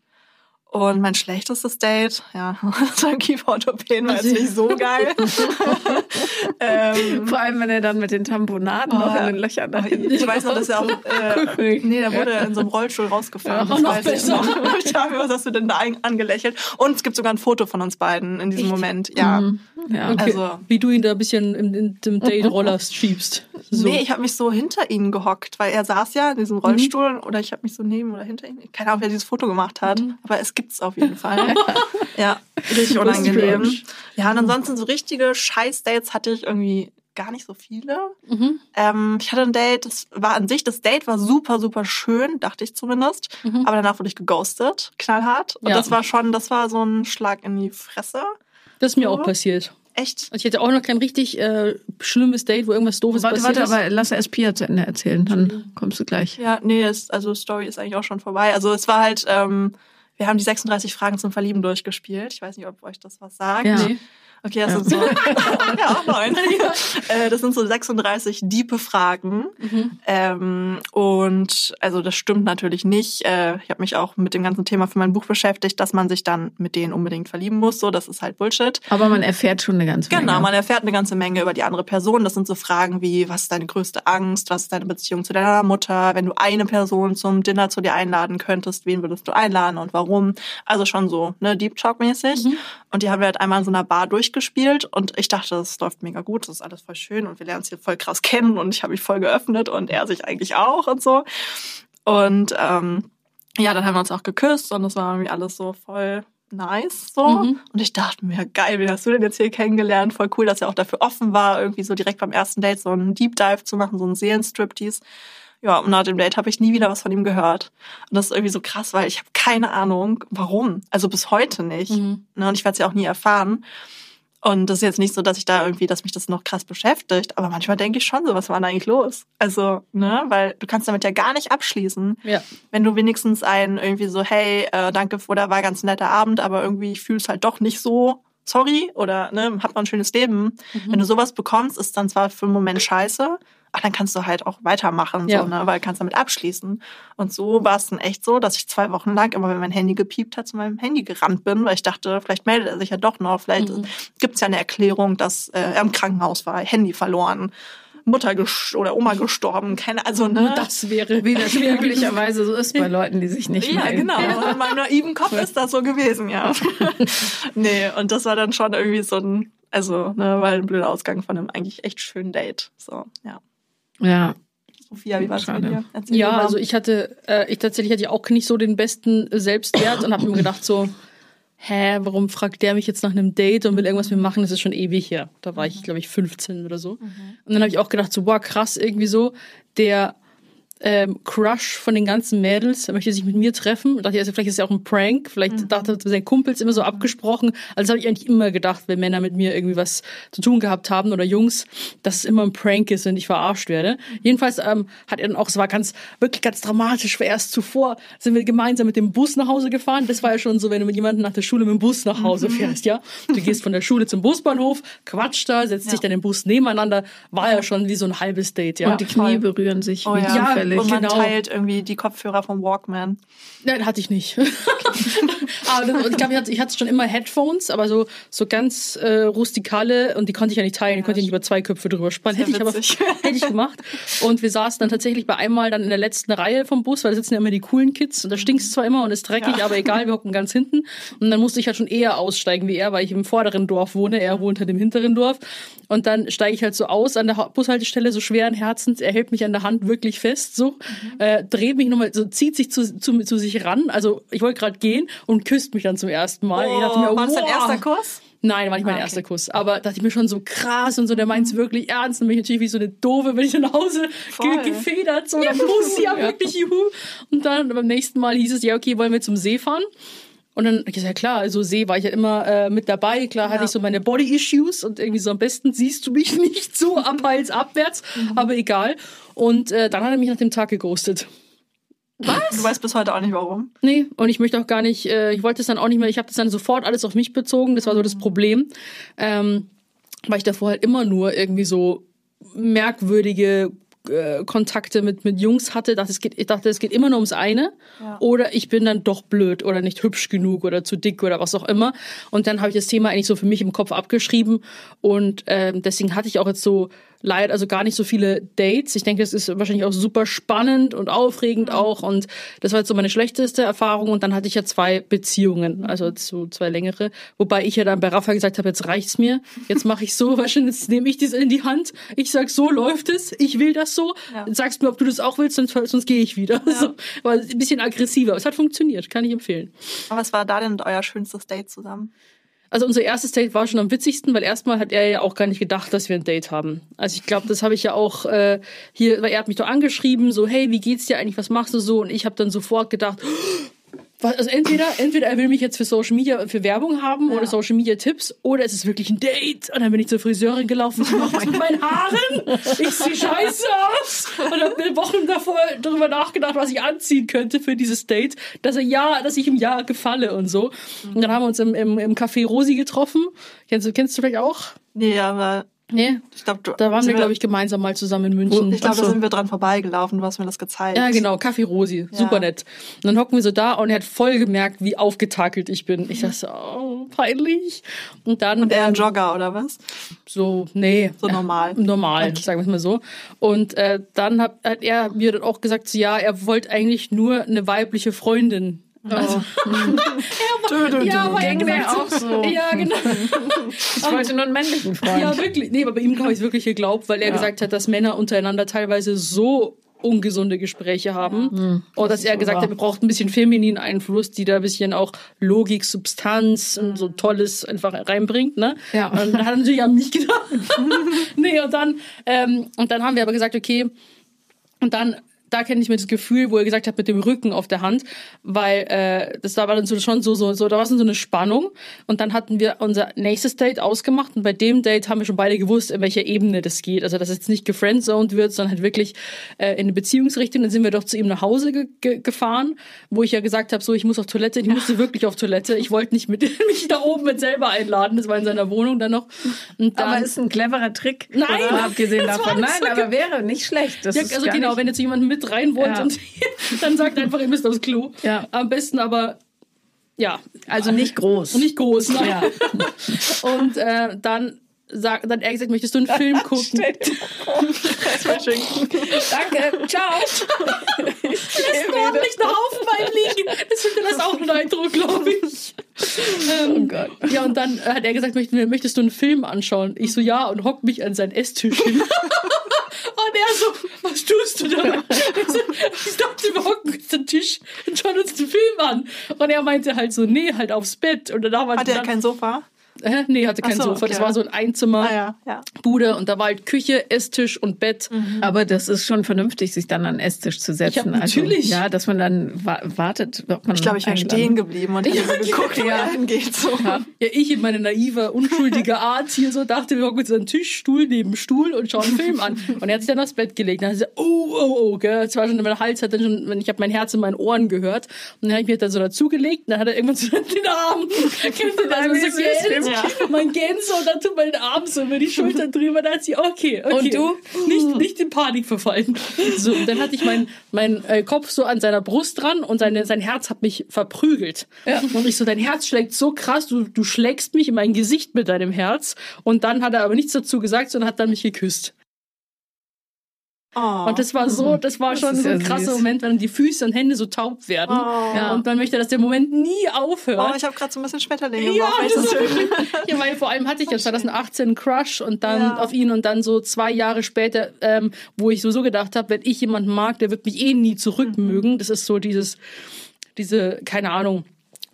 Und mein schlechtestes Date, ja, so ein Kieferorthopäden war jetzt nicht so geil. ähm, Vor allem, wenn er dann mit den Tamponaden Oh, noch in den Löchern da ich weiß noch, dass er auch, äh, nee, der wurde in so einem Rollstuhl rausgefahren. Ja, das noch weiß ich besser. noch. Ich habe, was hast du denn da angelächelt? Und es gibt sogar ein Foto von uns beiden in diesem Moment, ja. Ja. Okay. Also- Wie du ihn da ein bisschen in, in dem Date-Roller schiebst. So. Nee, ich habe mich so hinter ihn gehockt, weil er saß ja in diesem Mhm. Rollstuhl oder ich habe mich so neben oder hinter ihm. Keine Ahnung, wer dieses Foto gemacht hat, Mhm. aber es gibt's auf jeden Fall. ja, richtig unangenehm. Ja, und ansonsten so richtige Scheiß-Dates hatte ich irgendwie gar nicht so viele. Mhm. Ähm, ich hatte ein Date, das war an sich, das Date war super, super schön, dachte ich zumindest. Aber danach wurde ich geghostet, knallhart. Und Ja. das war schon, das war so ein Schlag in die Fresse. Das ist mir So. auch passiert. Echt? Also ich hatte auch noch kein richtig äh, schlimmes Date, wo irgendwas Doofes Warte, passiert warte, ist. aber lass erst Pia zu Ende erzählen, dann kommst du gleich. Ja, nee, ist, also Story ist eigentlich auch schon vorbei. Also es war halt, ähm, wir haben die 36 Fragen zum Verlieben durchgespielt. Ich weiß nicht, ob euch das was sagt. Ja. Nee. Okay, das sind so, ja, nein. Äh, das sind so 36 diepe Fragen. Ähm, und also das stimmt natürlich nicht. Äh, ich habe mich auch mit dem ganzen Thema für mein Buch beschäftigt, dass man sich dann mit denen unbedingt verlieben muss. So, das ist halt Bullshit. Aber man erfährt schon eine ganze Menge. Genau, man erfährt eine ganze Menge über die andere Person. Das sind so Fragen wie, was ist deine größte Angst? Was ist deine Beziehung zu deiner Mutter? Wenn du eine Person zum Dinner zu dir einladen könntest, wen würdest du einladen und warum? Also schon so, ne, Deep Talk-mäßig. Und die haben wir halt einmal in so einer Bar durchgespielt und ich dachte, das läuft mega gut, das ist alles voll schön und wir lernen uns hier voll krass kennen und ich habe mich voll geöffnet und er sich eigentlich auch und so. Und ähm, ja, dann haben wir uns auch geküsst und das war irgendwie alles so voll nice so. Mhm. Und ich dachte mir, geil, wie hast du denn jetzt hier kennengelernt? Voll cool, dass er auch dafür offen war, irgendwie so direkt beim ersten Date so einen Deep Dive zu machen, so einen Seelenstriptease. Ja, und nach dem Date habe ich nie wieder was von ihm gehört. Und das ist irgendwie so krass, weil ich habe keine Ahnung, warum. Also bis heute nicht. Mhm. Ne, und ich werde es ja auch nie erfahren. Und das ist jetzt nicht so, dass ich da irgendwie, dass mich das noch krass beschäftigt. Aber manchmal denke ich schon so, was war denn eigentlich los? Also, ne, weil du kannst damit ja gar nicht abschließen Ja. wenn du wenigstens einen irgendwie so, hey, äh, danke, oder war ganz ein netter Abend, aber irgendwie es halt doch nicht so, sorry, oder ne, hat man ein schönes Leben. Wenn du sowas bekommst, ist dann zwar für einen Moment scheiße, aber dann kannst du halt auch weitermachen, Ja. so, ne, weil kannst damit abschließen. Und so war es dann echt so, dass ich zwei Wochen lang immer, wenn mein Handy gepiept hat, zu meinem Handy gerannt bin, weil ich dachte, vielleicht meldet er sich ja doch noch, vielleicht gibt's ja eine Erklärung, dass äh, er im Krankenhaus war, Handy verloren. Mutter oder Oma gestorben, keine, also ne. Das wäre Wie das möglicherweise so ist bei Leuten, die sich nicht Ja, melden. genau. In meinem naiven Kopf ist das so gewesen, ja. nee, und das war dann schon irgendwie so ein, also, ne, war ein blöder Ausgang von einem eigentlich echt schönen Date. So, ja. Ja. Sophia, wie war es Schade. dir? Erzähl Ja, also ich hatte, äh, ich tatsächlich hatte ja auch nicht so den besten Selbstwert und habe mir gedacht so, hä, warum fragt der mich jetzt nach einem Date und will irgendwas mit mir machen? Das ist schon ewig her. Da war ich, glaube ich, 15 oder so. Und dann habe ich auch gedacht so, boah, krass, irgendwie so, der ähm, Crush von den ganzen Mädels, er möchte sich mit mir treffen. Und dachte ich, also vielleicht ist es ja auch ein Prank. Vielleicht dachte er, seine Kumpels immer so abgesprochen. Also das habe ich eigentlich immer gedacht, wenn Männer mit mir irgendwie was zu tun gehabt haben oder Jungs, dass es immer ein Prank ist und ich verarscht werde. Jedenfalls ähm, hat er dann auch, es war ganz, wirklich ganz dramatisch, weil erst zuvor sind wir gemeinsam mit dem Bus nach Hause gefahren. Das war ja schon so, wenn du mit jemandem nach der Schule mit dem Bus nach Hause fährst, ja. Du gehst von der Schule zum Busbahnhof, quatscht da, setzt dich dann im Bus nebeneinander, war ja schon wie so ein halbes Date, ja. Und die Knie berühren sich Oh ja, zufällig. und man genau. teilt irgendwie die Kopfhörer vom Walkman. Nein, hatte ich nicht. aber das, und ich glaube, ich hatte, ich hatte schon immer Headphones, aber so, so ganz äh, rustikale und die konnte ich ja nicht teilen. Die konnte ich nicht über zwei Köpfe drüber spannen. Hätte ich aber hätte ich gemacht. Und wir saßen dann tatsächlich bei einmal dann in der letzten Reihe vom Bus, weil da sitzen ja immer die coolen Kids und da stinkt es zwar immer und ist dreckig, Ja. aber egal, wir hocken ganz hinten. Und dann musste ich halt schon eher aussteigen wie er, weil ich im vorderen Dorf wohne. Er wohnt halt im hinteren Dorf. Und dann steige ich halt so aus an der Ha- Bushaltestelle, so schweren Herzens. Er hält mich an der Hand wirklich fest, so, äh, dreht mich nochmal, so zieht sich zu, zu, zu sich ran. Also ich wollte gerade gehen und küsst mich dann zum ersten Mal. ich dachte mir, Oh, war das dein erster Kurs? Nein, war nicht mein Ah, okay. erster Kuss. Aber dachte ich mir schon so krass und so, der meint's wirklich ernst. Und mich natürlich wie so eine Doofe, wenn ich nach Hause ge gefedert, so, dann muss ja wirklich, juhu. Und dann beim nächsten Mal hieß es, ja, okay, wollen wir zum See fahren? Und dann, ich sag, ja klar, also See war ich ja immer äh, mit dabei. Klar hatte Ja. ich so meine Body-Issues und irgendwie so am besten siehst du mich nicht so ab Hals abwärts, aber egal. Und äh, dann hat er mich nach dem Tag geghostet. Du weißt bis heute auch nicht warum. Nee, und ich möchte auch gar nicht, äh, ich wollte es dann auch nicht mehr, ich habe das dann sofort alles auf mich bezogen, das war so das Problem, ähm, weil ich davor halt immer nur irgendwie so merkwürdige äh, Kontakte mit, mit Jungs hatte, dachte, es geht, ich dachte, es geht immer nur ums eine. Ja. Oder ich bin dann doch blöd oder nicht hübsch genug oder zu dick oder was auch immer. Und dann habe ich das Thema eigentlich so für mich im Kopf abgeschrieben. Und ähm, deswegen hatte ich auch jetzt so leider also gar nicht so viele Dates. Ich denke, es ist wahrscheinlich auch super spannend und aufregend auch. Und das war jetzt so meine schlechteste Erfahrung. Und dann hatte ich ja zwei Beziehungen, also so zwei längere. Wobei ich ja dann bei Rafa gesagt habe, jetzt reicht's mir. Jetzt mache ich so, wahrscheinlich jetzt nehme ich das in die Hand. Ich sag, so läuft es. Ich will das so. Ja. Sagst mir, ob du das auch willst, sonst, sonst gehe ich wieder. So, war ein bisschen aggressiver. Es hat funktioniert, kann ich empfehlen. Aber was war da denn euer schönstes Date zusammen? Also unser erstes Date war schon am witzigsten, weil erstmal hat er ja auch gar nicht gedacht, dass wir ein Date haben. Also ich glaube, das habe ich ja auch äh, hier, weil er hat mich doch angeschrieben, so hey, wie geht's dir eigentlich, was machst du so? Und ich habe dann sofort gedacht, was, also entweder entweder er will mich jetzt für Social Media für Werbung haben oder Social Media Tipps oder es ist wirklich ein Date. Und dann bin ich zur Friseurin gelaufen, ich mach was mit meinen Haaren, ich sehe scheiße aus und habe Wochen davor darüber nachgedacht, was ich anziehen könnte für dieses Date, dass er ja, dass ich ihm ja gefalle und so. Und dann haben wir uns im, im, im Café Rosi getroffen. Kennst du, kennst du vielleicht auch? Nee, aber Nee. ich glaube, du. Da waren wir, glaube ich, gemeinsam mal zusammen in München. Ich glaube, Ach da so. sind wir dran vorbeigelaufen. Du hast mir das gezeigt. Ja, genau, Kaffee Rosi, super nett. Und dann hocken wir so da und er hat voll gemerkt, wie aufgetakelt ich bin. Ich dachte so, oh, peinlich. Und dann Und er ein ähm, Jogger oder was? so, nee. So normal. Normal, sagen wir es mal so. Und äh, dann hat, hat er mir dann auch gesagt, so, ja, er wollte eigentlich nur eine weibliche Freundin. Also, Dö, dö, ja, aber er Ging mir auch so. Ja, genau. Ich wollte nur einen männlichen Freund. Ja, wirklich. Nee, aber bei ihm habe ich es wirklich geglaubt, weil er gesagt hat, dass Männer untereinander teilweise so ungesunde Gespräche haben. Oder dass er gesagt hat, wir brauchen ein bisschen femininen Einfluss, die da ein bisschen auch Logik, Substanz und so Tolles einfach reinbringt. Ne? Ja. Und dann hat er natürlich an mich gedacht. nee, und dann, ähm, und dann haben wir aber gesagt, okay, und dann da kenne ich mir das Gefühl, wo er gesagt hat, mit dem Rücken auf der Hand, weil äh, das da war dann so, schon so, so, so, da war so eine Spannung. Und dann hatten wir unser nächstes Date ausgemacht und bei dem Date haben wir schon beide gewusst, in welcher Ebene das geht. Also dass es jetzt nicht gefriendzoned wird, sondern halt wirklich äh, in eine Beziehungsrichtung. Dann sind wir doch zu ihm nach Hause ge ge gefahren, wo ich ja gesagt habe, so ich muss auf Toilette. Ich musste wirklich auf Toilette. Ich wollte nicht mit mich da oben mit selber einladen. Das war in seiner Wohnung dann noch. Dann, aber ist ein cleverer Trick. Nein, abgesehen davon. Nein, aber wäre nicht schlecht. Das ja, also genau, wenn jetzt jemand mit rein wollt Ja. und dann sagt einfach, ihr müsst aufs Klo. Ja. Am besten aber, ja. also nicht groß. Nicht groß, nein. Ja. Und äh, dann sagt dann er gesagt, möchtest du einen Film gucken? Stell dir vor. Danke, ciao. Lässt ordentlich einen Haufen beim liegen. Das hinterlässt auch einen Eindruck, glaube ich. Ähm, Oh Gott. Ja, und dann hat er gesagt, möchtest, möchtest du einen Film anschauen? Ich so, ja, und hock mich an seinen Esstisch hin. Und er so, was tust du da? Ich, dachte, wir hocken uns den Tisch und schauen uns den Film an. Und er meinte halt so, nee, halt aufs Bett. Und dann Hat er kein Sofa? Hä? Nee, hatte kein so, Sofa. Das okay. war so ein Einzimmer. Ah ja, ja. Bude und da war halt Küche, Esstisch und Bett. Aber das ist schon vernünftig, sich dann an den Esstisch zu setzen. Ja, natürlich. Also, ja, dass man dann wa wartet. Ob man Ich glaube, ich wäre stehen geblieben und hätte so geguckt, wo ja. er hingeht. So. Ja, ich in meine naive, unschuldige Art hier so dachte, wir hocken uns an den Tisch, Stuhl neben Stuhl und schauen einen Film an. Und er hat sich dann aufs Bett gelegt. Dann hat er gesagt, oh, oh, oh, gell. Es war schon, mein Hals hat dann schon, ich habe mein Herz in meinen Ohren gehört. Und dann habe ich mir dann so dazugelegt und dann hat er irgendwann so den Arm, kennt ihr das? Wie So süß. Gänse, Ja. mein Gänse und dann tut man den Arm so über die Schulter drüber. Dann hat sie, okay, okay. Und du? Nicht, nicht in Panik verfallen. So, und dann hatte ich meinen mein, äh, Kopf so an seiner Brust dran und seine, sein Herz hat mich verprügelt. Und ich so, dein Herz schlägt so krass, du, du schlägst mich in mein Gesicht mit deinem Herz. Und dann hat er aber nichts dazu gesagt, sondern hat dann mich geküsst. Oh. Und das war so, das war schon ist so ein krasser süß. Moment, wenn die Füße und Hände so taub werden. Ja. Und man möchte, dass der Moment nie aufhört. oh, ich habe gerade so ein bisschen Schmetterlinge im Ja, Bauch, das das höre. wirklich, ja, weil vor allem hatte ich ja 2018 einen Crush und dann Ja. auf ihn und dann so zwei Jahre später, ähm, wo ich sowieso gedacht habe, wenn ich jemanden mag, der wird mich eh nie zurückmögen. Das ist so dieses, diese, keine Ahnung.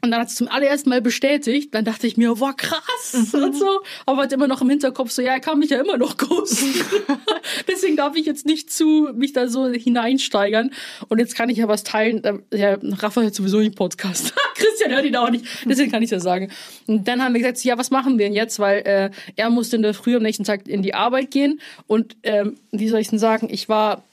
Und dann hat es zum allerersten Mal bestätigt. Dann dachte ich mir, wow, krass und so. Aber hatte immer noch im Hinterkopf so, ja, er kann mich ja immer noch ghosten. Deswegen darf ich jetzt nicht zu mich da so hineinsteigern. Und jetzt kann ich ja was teilen. Ja, Rafa hört sowieso nicht Podcast. Christian hört ihn auch nicht. Deswegen kann ich das sagen. Und dann haben wir gesagt, ja, was machen wir denn jetzt? Weil äh, er musste in der Früh am nächsten Tag in die Arbeit gehen. Und ähm, wie soll ich denn sagen, ich war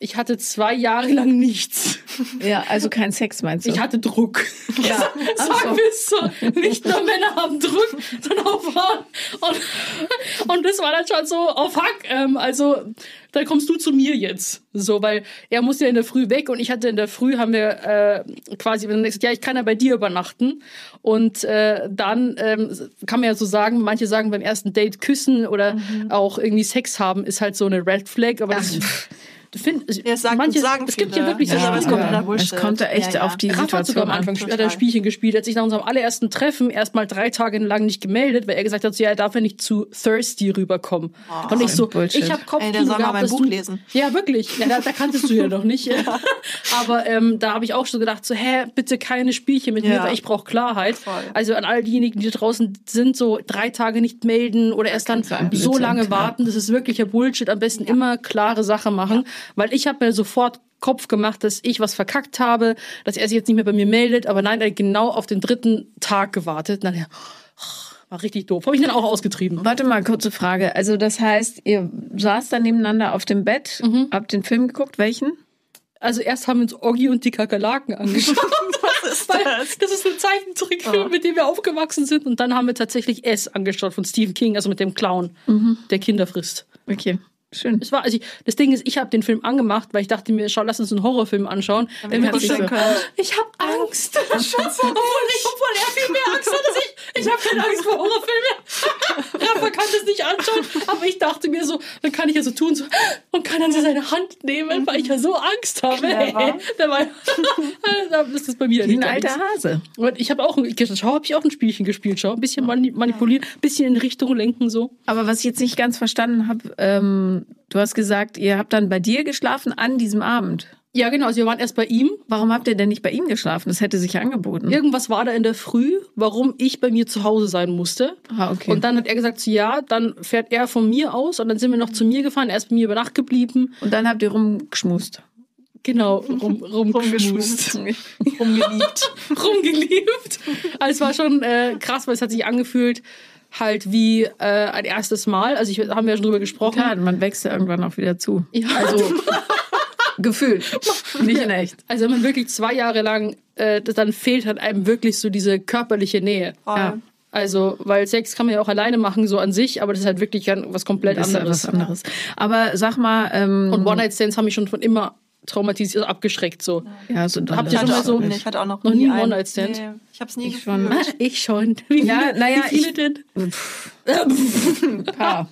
Ich hatte zwei Jahre lang nichts. Ja, also kein Sex meinst du? Ich hatte Druck. Ja. Sagen Ach so. wir es so. Nicht nur Männer haben Druck, sondern auch Frauen. Und, und das war dann schon so, oh fuck, ähm, also dann kommst du zu mir jetzt. So, weil er musste ja in der Früh weg und ich hatte in der Früh, haben wir äh, quasi gesagt, ja, ich kann ja bei dir übernachten. Und äh, dann ähm, kann man ja so sagen, manche sagen beim ersten Date küssen oder auch irgendwie Sex haben, ist halt so eine Red Flag, aber das, das find, Ja, es sagt- manche, sagen es gibt viele. ja wirklich so Ja, Spiele. kommt kompletter Es Bullshit. kommt da echt Ja, ja. auf die Raff hat sogar Situation am Anfang an. hat er ein Spielchen gespielt, hat sich nach unserem allerersten Treffen erstmal drei Tage lang nicht gemeldet, weil er gesagt hat, so, ja, er darf ja nicht zu thirsty rüberkommen. und ich so, Bullshit. ich habe Kopfkino Ey, der soll mal mein Buch du, lesen. Ja, wirklich. Ja, da, da kanntest du ja noch nicht. Aber ähm, da habe ich auch so gedacht, so, hä, bitte keine Spielchen mit mir, Ja. weil ich brauche Klarheit. Voll. Also an all diejenigen, die da draußen sind, so drei Tage nicht melden oder erst dann so lange warten, das ist wirklicher Bullshit. Am besten immer klare Sache machen, weil ich habe mir sofort Kopf gemacht, dass ich was verkackt habe, dass er sich jetzt nicht mehr bei mir meldet, aber nein, er hat genau auf den dritten Tag gewartet. Na, ja, war richtig doof. Habe ich dann auch ausgetrieben. Warte mal, kurze Frage. Also das heißt, ihr saßt dann nebeneinander auf dem Bett, habt den Film geguckt, welchen? Also erst haben wir uns Oggi und die Kakerlaken angeschaut. Was ist das? das ist ein Zeichentrickfilm, mit dem wir aufgewachsen sind. Und dann haben wir tatsächlich S angeschaut von Stephen King, also mit dem Clown, der Kinder frisst. Okay, schön. Es war, also ich, das Ding ist, ich habe den Film angemacht, weil ich dachte mir, schau, lass uns einen Horrorfilm anschauen. Wenn wir kuscheln können. Ich habe Angst. obwohl, ich, obwohl er viel mehr Angst hat als ich. Ich habe keine Angst vor Horrorfilmen. Rafa kann das nicht anschauen. Aber ich dachte mir so, dann kann ich ja so tun so, und kann dann so seine Hand nehmen, weil ich ja so Angst habe. Clever. Der war, das ist bei mir Wie ein alter Angst. Hase. Und ich habe auch, ein- schau, habe ich auch ein Spielchen gespielt. Schau, ein bisschen mani- manipulieren, ein bisschen in Richtung lenken so. Aber was ich jetzt nicht ganz verstanden habe, ähm, du hast gesagt, ihr habt dann bei dir geschlafen an diesem Abend. Ja, genau. Also wir waren erst bei ihm. Warum habt ihr denn nicht bei ihm geschlafen? Das hätte sich ja angeboten. Irgendwas war da in der Früh, warum ich bei mir zu Hause sein musste. Ah, okay. Und dann hat er gesagt, so, ja, dann fährt er von mir aus und dann sind wir noch zu mir gefahren. Er ist bei mir über Nacht geblieben. Und dann habt ihr rumgeschmust. Genau, rum, rumgeschmust. Rumgeliebt. rumgeliebt. Also es war schon äh, krass, weil es hat sich angefühlt halt wie äh, ein erstes Mal. Also ich haben wir ja schon drüber gesprochen. Klar, man wächst ja irgendwann auch wieder zu. Ja. Also gefühlt, nicht in echt. Also wenn man wirklich zwei Jahre lang, äh, das, dann fehlt halt einem wirklich so diese körperliche Nähe. Voll. Ja. Also, weil Sex kann man ja auch alleine machen, so an sich, aber das ist halt wirklich was komplett Das ist ja anderes. was anderes. Aber sag mal, ähm, Und One-Night-Stands haben mich schon von immer traumatisiert, abgeschreckt, so. ja, so Habt Ich ihr hatte, schon mal auch, so- nee, ich hatte auch noch, noch nie einen einen. One-Night-Stand? Nee, ich hab's nie Ich schon. Ich schon. Wie Ja, viele, naja, wie viele ich- denn? Paar.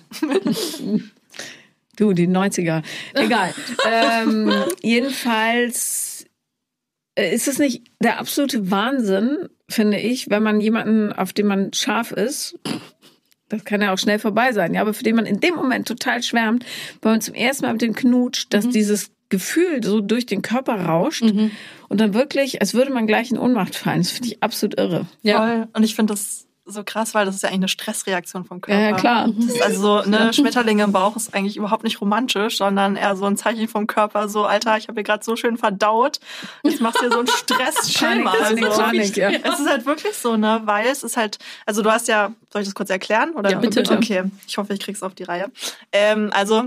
Du, die 90er. Egal. ähm, jedenfalls äh, ist es nicht der absolute Wahnsinn, finde ich, wenn man jemanden, auf den man scharf ist, das kann ja auch schnell vorbei sein, ja, aber für den man in dem Moment total schwärmt, wenn man zum ersten Mal mit dem knutscht, dass dieses Gefühl so durch den Körper rauscht und dann wirklich, als würde man gleich in Ohnmacht fallen. Das finde ich absolut irre. Ja. Voll. Und ich finde das so krass, weil das ist ja eigentlich eine Stressreaktion vom Körper. Ja, klar. Das ist also so, ne, Schmetterlinge im Bauch ist eigentlich überhaupt nicht romantisch, sondern eher so ein Zeichen vom Körper, so, Alter, ich habe hier gerade so schön verdaut. Jetzt machst du dir so einen Stress-Schimmer. Panik, Also, Panik, ja. Es ist halt wirklich so, ne, weil es ist halt, also du hast ja, soll ich das kurz erklären? Oder? Ja, bitte. Okay, ich hoffe, ich krieg's auf die Reihe. Ähm, also,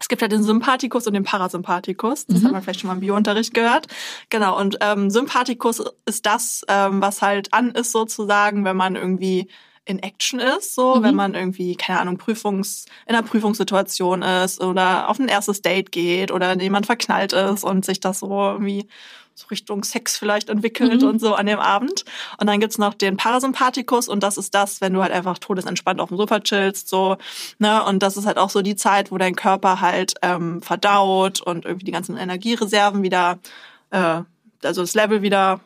es gibt ja den Sympathikus und den Parasympathikus. Das hat man vielleicht schon mal im Biounterricht gehört. Genau. Und ähm, Sympathikus ist das, ähm, was halt an ist sozusagen, wenn man irgendwie in Action ist, so, wenn man irgendwie, keine Ahnung, Prüfungs, in einer Prüfungssituation ist oder auf ein erstes Date geht oder jemand verknallt ist und sich das so irgendwie so Richtung Sex vielleicht entwickelt und so an dem Abend. Und dann gibt's noch den Parasympathikus und das ist das, wenn du halt einfach todesentspannt auf dem Sofa chillst, so, ne, und das ist halt auch so die Zeit, wo dein Körper halt ähm, verdaut und irgendwie die ganzen Energiereserven wieder, äh, also das Level wieder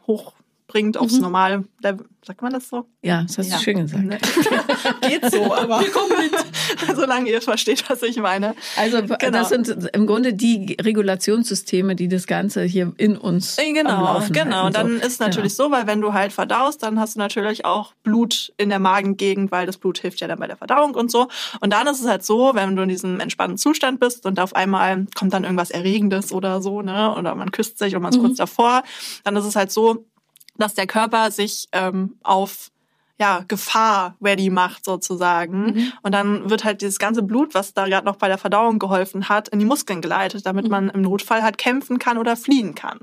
hochbringt aufs normale Level. Sagt man das so? Ja, das hast Ja. du schön gesagt. Ne? Geht so, aber wir kommen mit. Solange ihr versteht, was ich meine. Also Genau. das sind im Grunde die Regulationssysteme, die das Ganze hier in uns Äh, Genau, Laufen genau. Und dann ist natürlich so, weil wenn du halt verdaust, dann hast du natürlich auch Blut in der Magengegend, weil das Blut hilft ja dann bei der Verdauung und so. Und dann ist es halt so, wenn du in diesem entspannten Zustand bist und auf einmal kommt dann irgendwas Erregendes oder so, ne? Oder man küsst sich und man ist kurz davor, dann ist es halt so, dass der Körper sich ähm, auf ja, Gefahr ready macht sozusagen. Mhm. Und dann wird halt dieses ganze Blut, was da gerade noch bei der Verdauung geholfen hat, in die Muskeln geleitet, damit Mhm. man im Notfall halt kämpfen kann oder fliehen kann.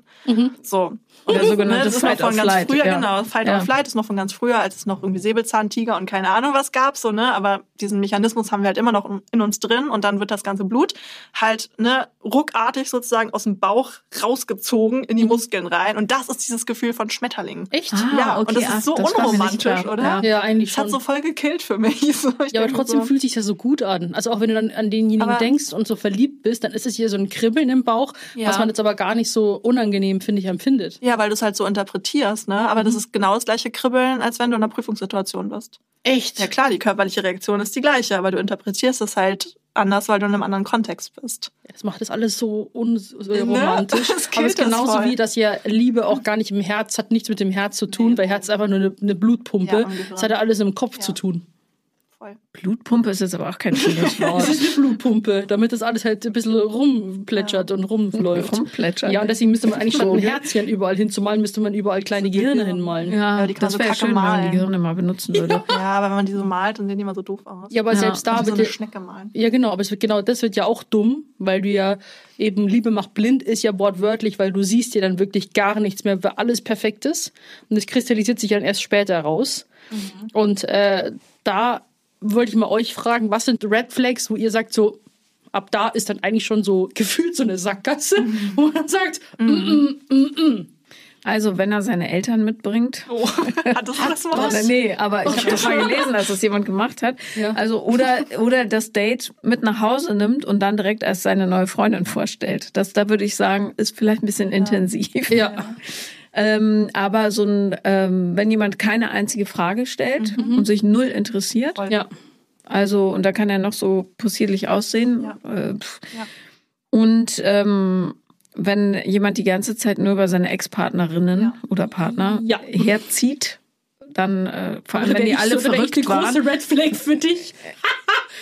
So. Und Der sogenannte das ist noch von ganz Flight, früher, ja. genau. Fight Ja. or Flight ist noch von ganz früher, als es noch irgendwie Säbelzahntiger und keine Ahnung was gab, so, ne? Aber diesen Mechanismus haben wir halt immer noch in uns drin und dann wird das ganze Blut halt, ne, ruckartig sozusagen aus dem Bauch rausgezogen in die Mhm. Muskeln rein. Und das ist dieses Gefühl von Schmetterlingen. Echt? Ah, ja, und okay, das ach, ist so das unromantisch, oder? Ja. Ja, eigentlich Das hat schon. so voll gekillt für mich. So, Ja, aber trotzdem so, fühlt sich das so gut an. Also auch wenn du dann an denjenigen Aber- denkst und so verliebt bist, dann ist es hier so ein Kribbeln im Bauch, Ja. was man jetzt aber gar nicht so unangenehm, finde ich, empfindet. Ja, weil du es halt so interpretierst, ne? Aber Mhm. das ist genau das gleiche Kribbeln, als wenn du in einer Prüfungssituation bist. Echt? Ja klar, die körperliche Reaktion ist die gleiche, aber du interpretierst es halt anders, weil du in einem anderen Kontext bist. Das macht das alles so unromantisch. Ne? aber Das es ist genauso voll. wie, dass ja Liebe auch gar nicht im Herz hat, nichts mit dem Herz zu tun, weil Herz ist einfach nur eine, eine Blutpumpe. Ja, Gehirn. das hat ja alles im Kopf Ja. zu tun. Voll. Blutpumpe ist jetzt aber auch kein schönes Wort. Das ist eine Blutpumpe, damit das alles halt ein bisschen rumplätschert und rumläuft. Rumplätschert. Ja, und deswegen müsste man eigentlich statt So, ein? Herzchen überall hinzumalen, müsste man überall kleine Gehirne hinmalen. Ja, Ja, die kann das so wäre kacke schön, wenn man die malen. Gehirne mal benutzen würde. Ja, aber wenn man die so malt, dann sehen die immer so doof aus. Ja, aber Ja, selbst da also so wird eine ja, Schnecke malen. ja genau, aber es wird genau das wird ja auch dumm, weil du ja eben Liebe macht blind ist ja wortwörtlich, weil du siehst ja dann wirklich gar nichts mehr, weil alles perfekt ist und es kristallisiert sich dann erst später raus. Und äh, da wollte ich mal euch fragen, was sind Red Flags, wo ihr sagt so ab da ist dann eigentlich schon so gefühlt so eine Sackgasse, wo man sagt, Also, wenn er seine Eltern mitbringt. Oh, du das mal? Oder nee, aber ich habe das mal gelesen, dass das jemand gemacht hat. Ja. Also oder oder das Date mit nach Hause nimmt und dann direkt als seine neue Freundin vorstellt. Das da würde ich sagen, ist vielleicht ein bisschen intensiv. ja, Ähm, aber so ein, ähm, wenn jemand keine einzige Frage stellt und sich null interessiert, ja, also und da kann er noch so possierlich aussehen. Ja. Äh, pff. Ja. Und ähm, wenn jemand die ganze Zeit nur über seine Ex-Partnerinnen Ja. oder Partner Ja. herzieht, dann äh, vor allem, wenn die alle so, da wär ich verrückt eine waren. große Red Flag für dich.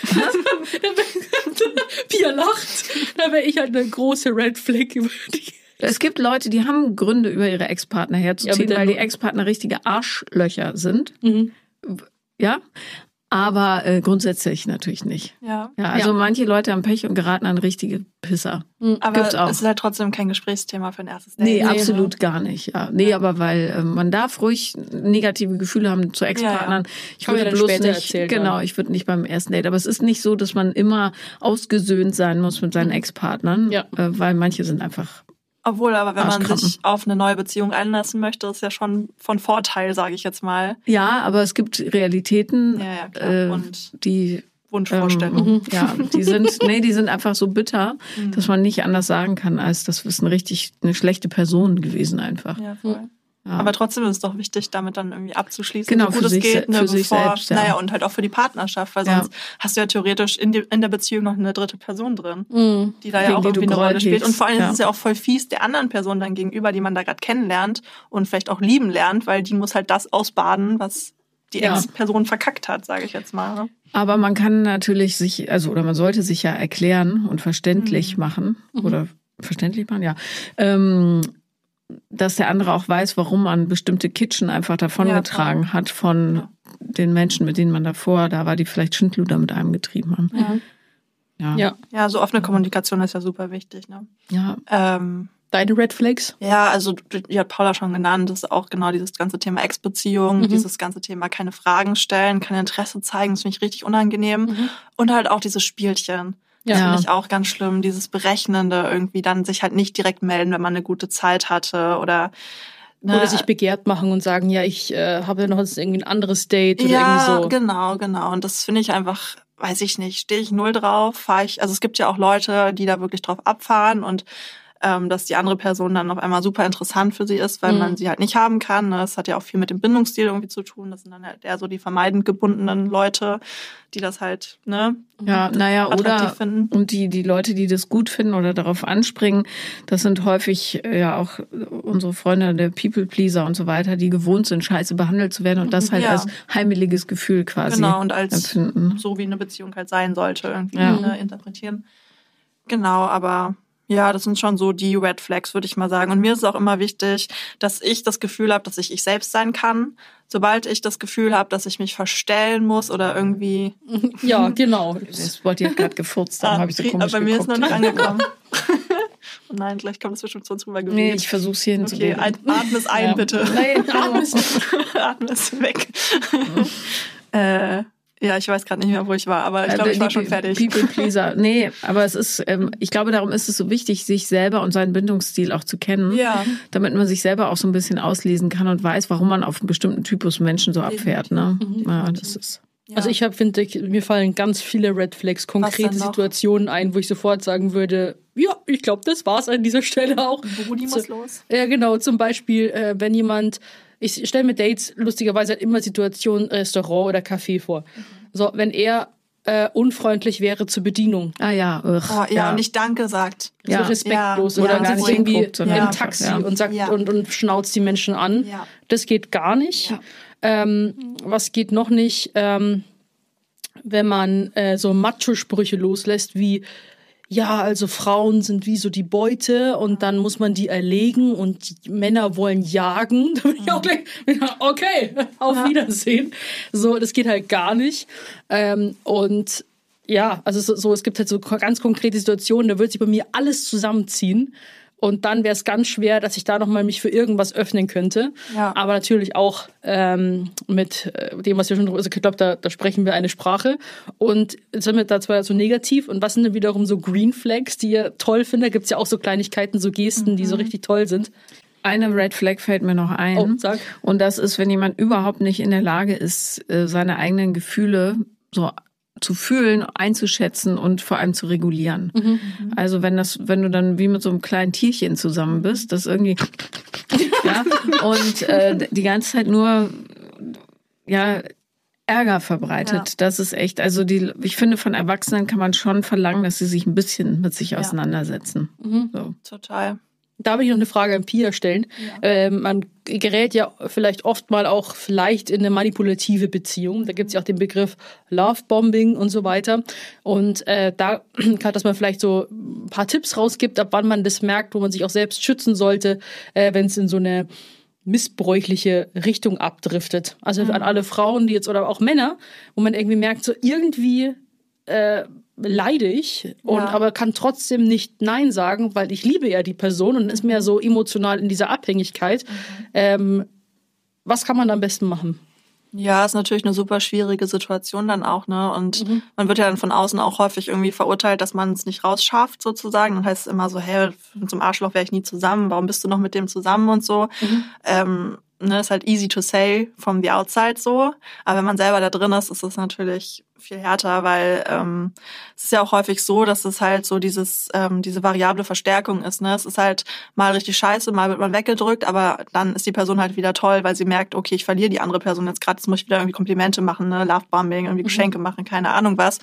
Pia lacht. Da wäre ich halt eine große Red Flag über dich. Es gibt Leute, die haben Gründe, über ihre Ex-Partner Ja, herzuziehen, der weil die Ex-Partner richtige Arschlöcher sind. Mhm. Ja, aber äh, grundsätzlich natürlich nicht. Ja. Ja, also Ja. manche Leute haben Pech und geraten an richtige Pisser. Aber Gibt's auch. es ist halt trotzdem kein Gesprächsthema für ein erstes Date. Nee, ne? absolut gar nicht. Ja. Nee, aber weil äh, man darf ruhig negative Gefühle haben zu Ex-Partnern. Ich Kann man würde ja bloß nicht, erzählen genau, ich würde nicht beim ersten Date. Aber es ist nicht so, dass man immer ausgesöhnt sein muss mit seinen Ex-Partnern, Ja. äh, weil manche sind einfach. Obwohl, aber wenn man sich auf eine neue Beziehung einlassen möchte, ist ja schon von Vorteil, sage ich jetzt mal. Ja, aber es gibt Realitäten, Ja, ja, äh, Und die Wunschvorstellung. Ähm, ja, die sind, nee, die sind einfach so bitter, Mhm. dass man nicht anders sagen kann, als das ist eine richtig eine schlechte Person gewesen einfach. Ja, voll. Ja. Aber trotzdem ist es doch wichtig, damit dann irgendwie abzuschließen, Genau, so gut es geht, ne, bevor, selbst, ja. naja, und halt auch für die Partnerschaft, weil Ja. sonst hast du ja theoretisch in, die, in der Beziehung noch eine dritte Person drin, Mhm. die da Gegen ja auch irgendwie eine Rolle spielt. Und vor allem ist es ja auch voll fies der anderen Person dann gegenüber, die man da gerade kennenlernt und vielleicht auch lieben lernt, weil die muss halt das ausbaden, was die. Ex-Person verkackt hat, sage ich jetzt mal. Ne? Aber man kann natürlich sich, also oder man sollte sich ja erklären und verständlich machen oder verständlich machen, ja, ähm, dass der andere auch weiß, warum man bestimmte Kitchen einfach davongetragen hat von den Menschen, mit denen man davor da war, die vielleicht Schindluder mit einem getrieben haben. Ja. Ja. Ja. Ja, so offene Kommunikation ist ja super wichtig. Ne? ja. Ähm, Deine Red Flags? Ja, also die hat Paula schon genannt, das ist auch genau dieses ganze Thema Ex-Beziehung, Mhm. dieses ganze Thema keine Fragen stellen, kein Interesse zeigen, das finde ich richtig unangenehm. Und halt auch dieses Spielchen. Das Ja. finde ich auch ganz schlimm, dieses Berechnende irgendwie dann sich halt nicht direkt melden, wenn man eine gute Zeit hatte oder ne, Oder sich begehrt machen und sagen, ja, ich äh, habe noch jetzt irgendwie ein anderes Date oder ja, irgendwie so. genau, genau. Und das finde ich einfach, weiß ich nicht, stehe ich null drauf, fahre ich, also es gibt ja auch Leute, die da wirklich drauf abfahren und ähm, dass die andere Person dann auf einmal super interessant für sie ist, weil Mhm. man sie halt nicht haben kann. ne? Das hat ja auch viel mit dem Bindungsstil irgendwie zu tun. Das sind dann halt eher so die vermeidend gebundenen Leute, die das halt, ne? Ja, naja, attraktiv oder finden. und die, die Leute, die das gut finden oder darauf anspringen, das sind häufig äh, ja auch unsere Freunde der People Pleaser und so weiter, die gewohnt sind, scheiße behandelt zu werden und das halt Ja. als heimeliges Gefühl quasi Genau, und als empfinden. so wie eine Beziehung halt sein sollte, irgendwie Ja. ne, interpretieren. Genau, aber ja, das sind schon so die Red Flags, würde ich mal sagen. Und mir ist es auch immer wichtig, dass ich das Gefühl habe, dass ich ich selbst sein kann. sobald ich das Gefühl habe, dass ich mich verstellen muss oder irgendwie. Ja, genau. Das Wort hat gerade gefurzt, darum habe ich so komisch bei mir ist geguckt. noch nicht angekommen. oh nein, gleich kommt es bestimmt zu uns rüber Nee, ich versuch's hier Okay, ein, atme es ein, Ja. bitte. Nee, atme es weg. äh, ja, ich weiß gerade nicht mehr, wo ich war, aber ich Äh, glaube, ich war die schon fertig. People Pleaser. Nee, aber es ist, ähm, ich glaube, darum ist es so wichtig, sich selber und seinen Bindungsstil auch zu kennen. Ja. Damit man sich selber auch so ein bisschen auslesen kann und weiß, warum man auf einen bestimmten Typus Menschen so abfährt. Ne? Ja, das ist. Also ich habe, finde ich, mir fallen ganz viele Red Flags, konkrete? Situationen ein, wo ich sofort sagen würde, ja, ich glaube, das war's an dieser Stelle auch. Brudi So- muss los. Ja, genau. Zum Beispiel, äh, wenn jemand, ich stelle mir Dates lustigerweise halt immer Situationen Restaurant oder Café vor. So, wenn er äh, unfreundlich wäre zur Bedienung, Ah ja, ugh, Oh, ja, und nicht Danke sagt. Ja. so respektlos Ja. oder Ja, gar sitzt nicht irgendwie sondern im Taxi ja. und sagt Ja. und, und schnauzt die Menschen an. Ja. Das geht gar nicht. Ja. Ähm, was geht noch nicht? Ähm, wenn man äh, so Macho-Sprüche loslässt wie ja, also Frauen sind wie so die Beute und dann muss man die erlegen und die Männer wollen jagen. Da bin ich auch gleich, okay, auf Wiedersehen. So, das geht halt gar nicht. Ähm, und ja, also so, so, es gibt halt so ganz konkrete Situationen, da wird sich bei mir alles zusammenziehen. Und dann wäre es ganz schwer, dass ich da nochmal mich für irgendwas öffnen könnte. Ja. Aber natürlich auch ähm, mit äh, dem, was wir schon drüber, also ich glaube, da, da sprechen wir eine Sprache. Und sind wir da zwar so negativ. Und was sind denn wiederum so Green Flags, die ihr toll findet? Da gibt's ja auch so Kleinigkeiten, so Gesten, die so richtig toll sind. Eine Red Flag fällt mir noch ein. Oh, sag. Und das ist, wenn jemand überhaupt nicht in der Lage ist, äh, seine eigenen Gefühle so zu fühlen, einzuschätzen und vor allem zu regulieren. Mhm. Also wenn das, wenn du dann wie mit so einem kleinen Tierchen zusammen bist, das irgendwie ja und äh, die ganze Zeit nur ja Ärger verbreitet. Ja. Das ist echt, also die, ich finde, von Erwachsenen kann man schon verlangen, dass sie sich ein bisschen mit sich auseinandersetzen. Mhm. So. Total. Da will ich noch eine Frage an Pia stellen. Ähm, man gerät ja vielleicht oft mal auch vielleicht in eine manipulative Beziehung. Da gibt es ja auch den Begriff Lovebombing und so weiter. Und äh, da kann, dass man vielleicht so ein paar Tipps rausgibt, ab wann man das merkt, wo man sich auch selbst schützen sollte, äh, wenn es in so eine missbräuchliche Richtung abdriftet. Also an alle Frauen, die jetzt oder auch Männer, wo man irgendwie merkt, so irgendwie äh, leide ich und Ja. aber kann trotzdem nicht Nein sagen, weil ich liebe ja die Person und ist mehr so emotional in dieser Abhängigkeit. Ähm, was kann man am besten machen? Ja, ist natürlich eine super schwierige Situation dann auch, ne? Und man wird ja dann von außen auch häufig irgendwie verurteilt, dass man es nicht rausschafft, sozusagen. Dann heißt es immer so, hey, mit so einem Arschloch wäre ich nie zusammen, warum bist du noch mit dem zusammen und so. Ähm, ne, ist halt easy to say from the outside so. Aber wenn man selber da drin ist, ist es natürlich viel härter, weil ähm, es ist ja auch häufig so, dass es halt so dieses, ähm, diese variable Verstärkung ist. Ne? Es ist halt mal richtig scheiße, mal wird man weggedrückt, aber dann ist die Person halt wieder toll, weil sie merkt, okay, ich verliere die andere Person jetzt gerade, jetzt muss ich wieder irgendwie Komplimente machen, ne? Lovebombing, irgendwie Geschenke machen, keine Ahnung was.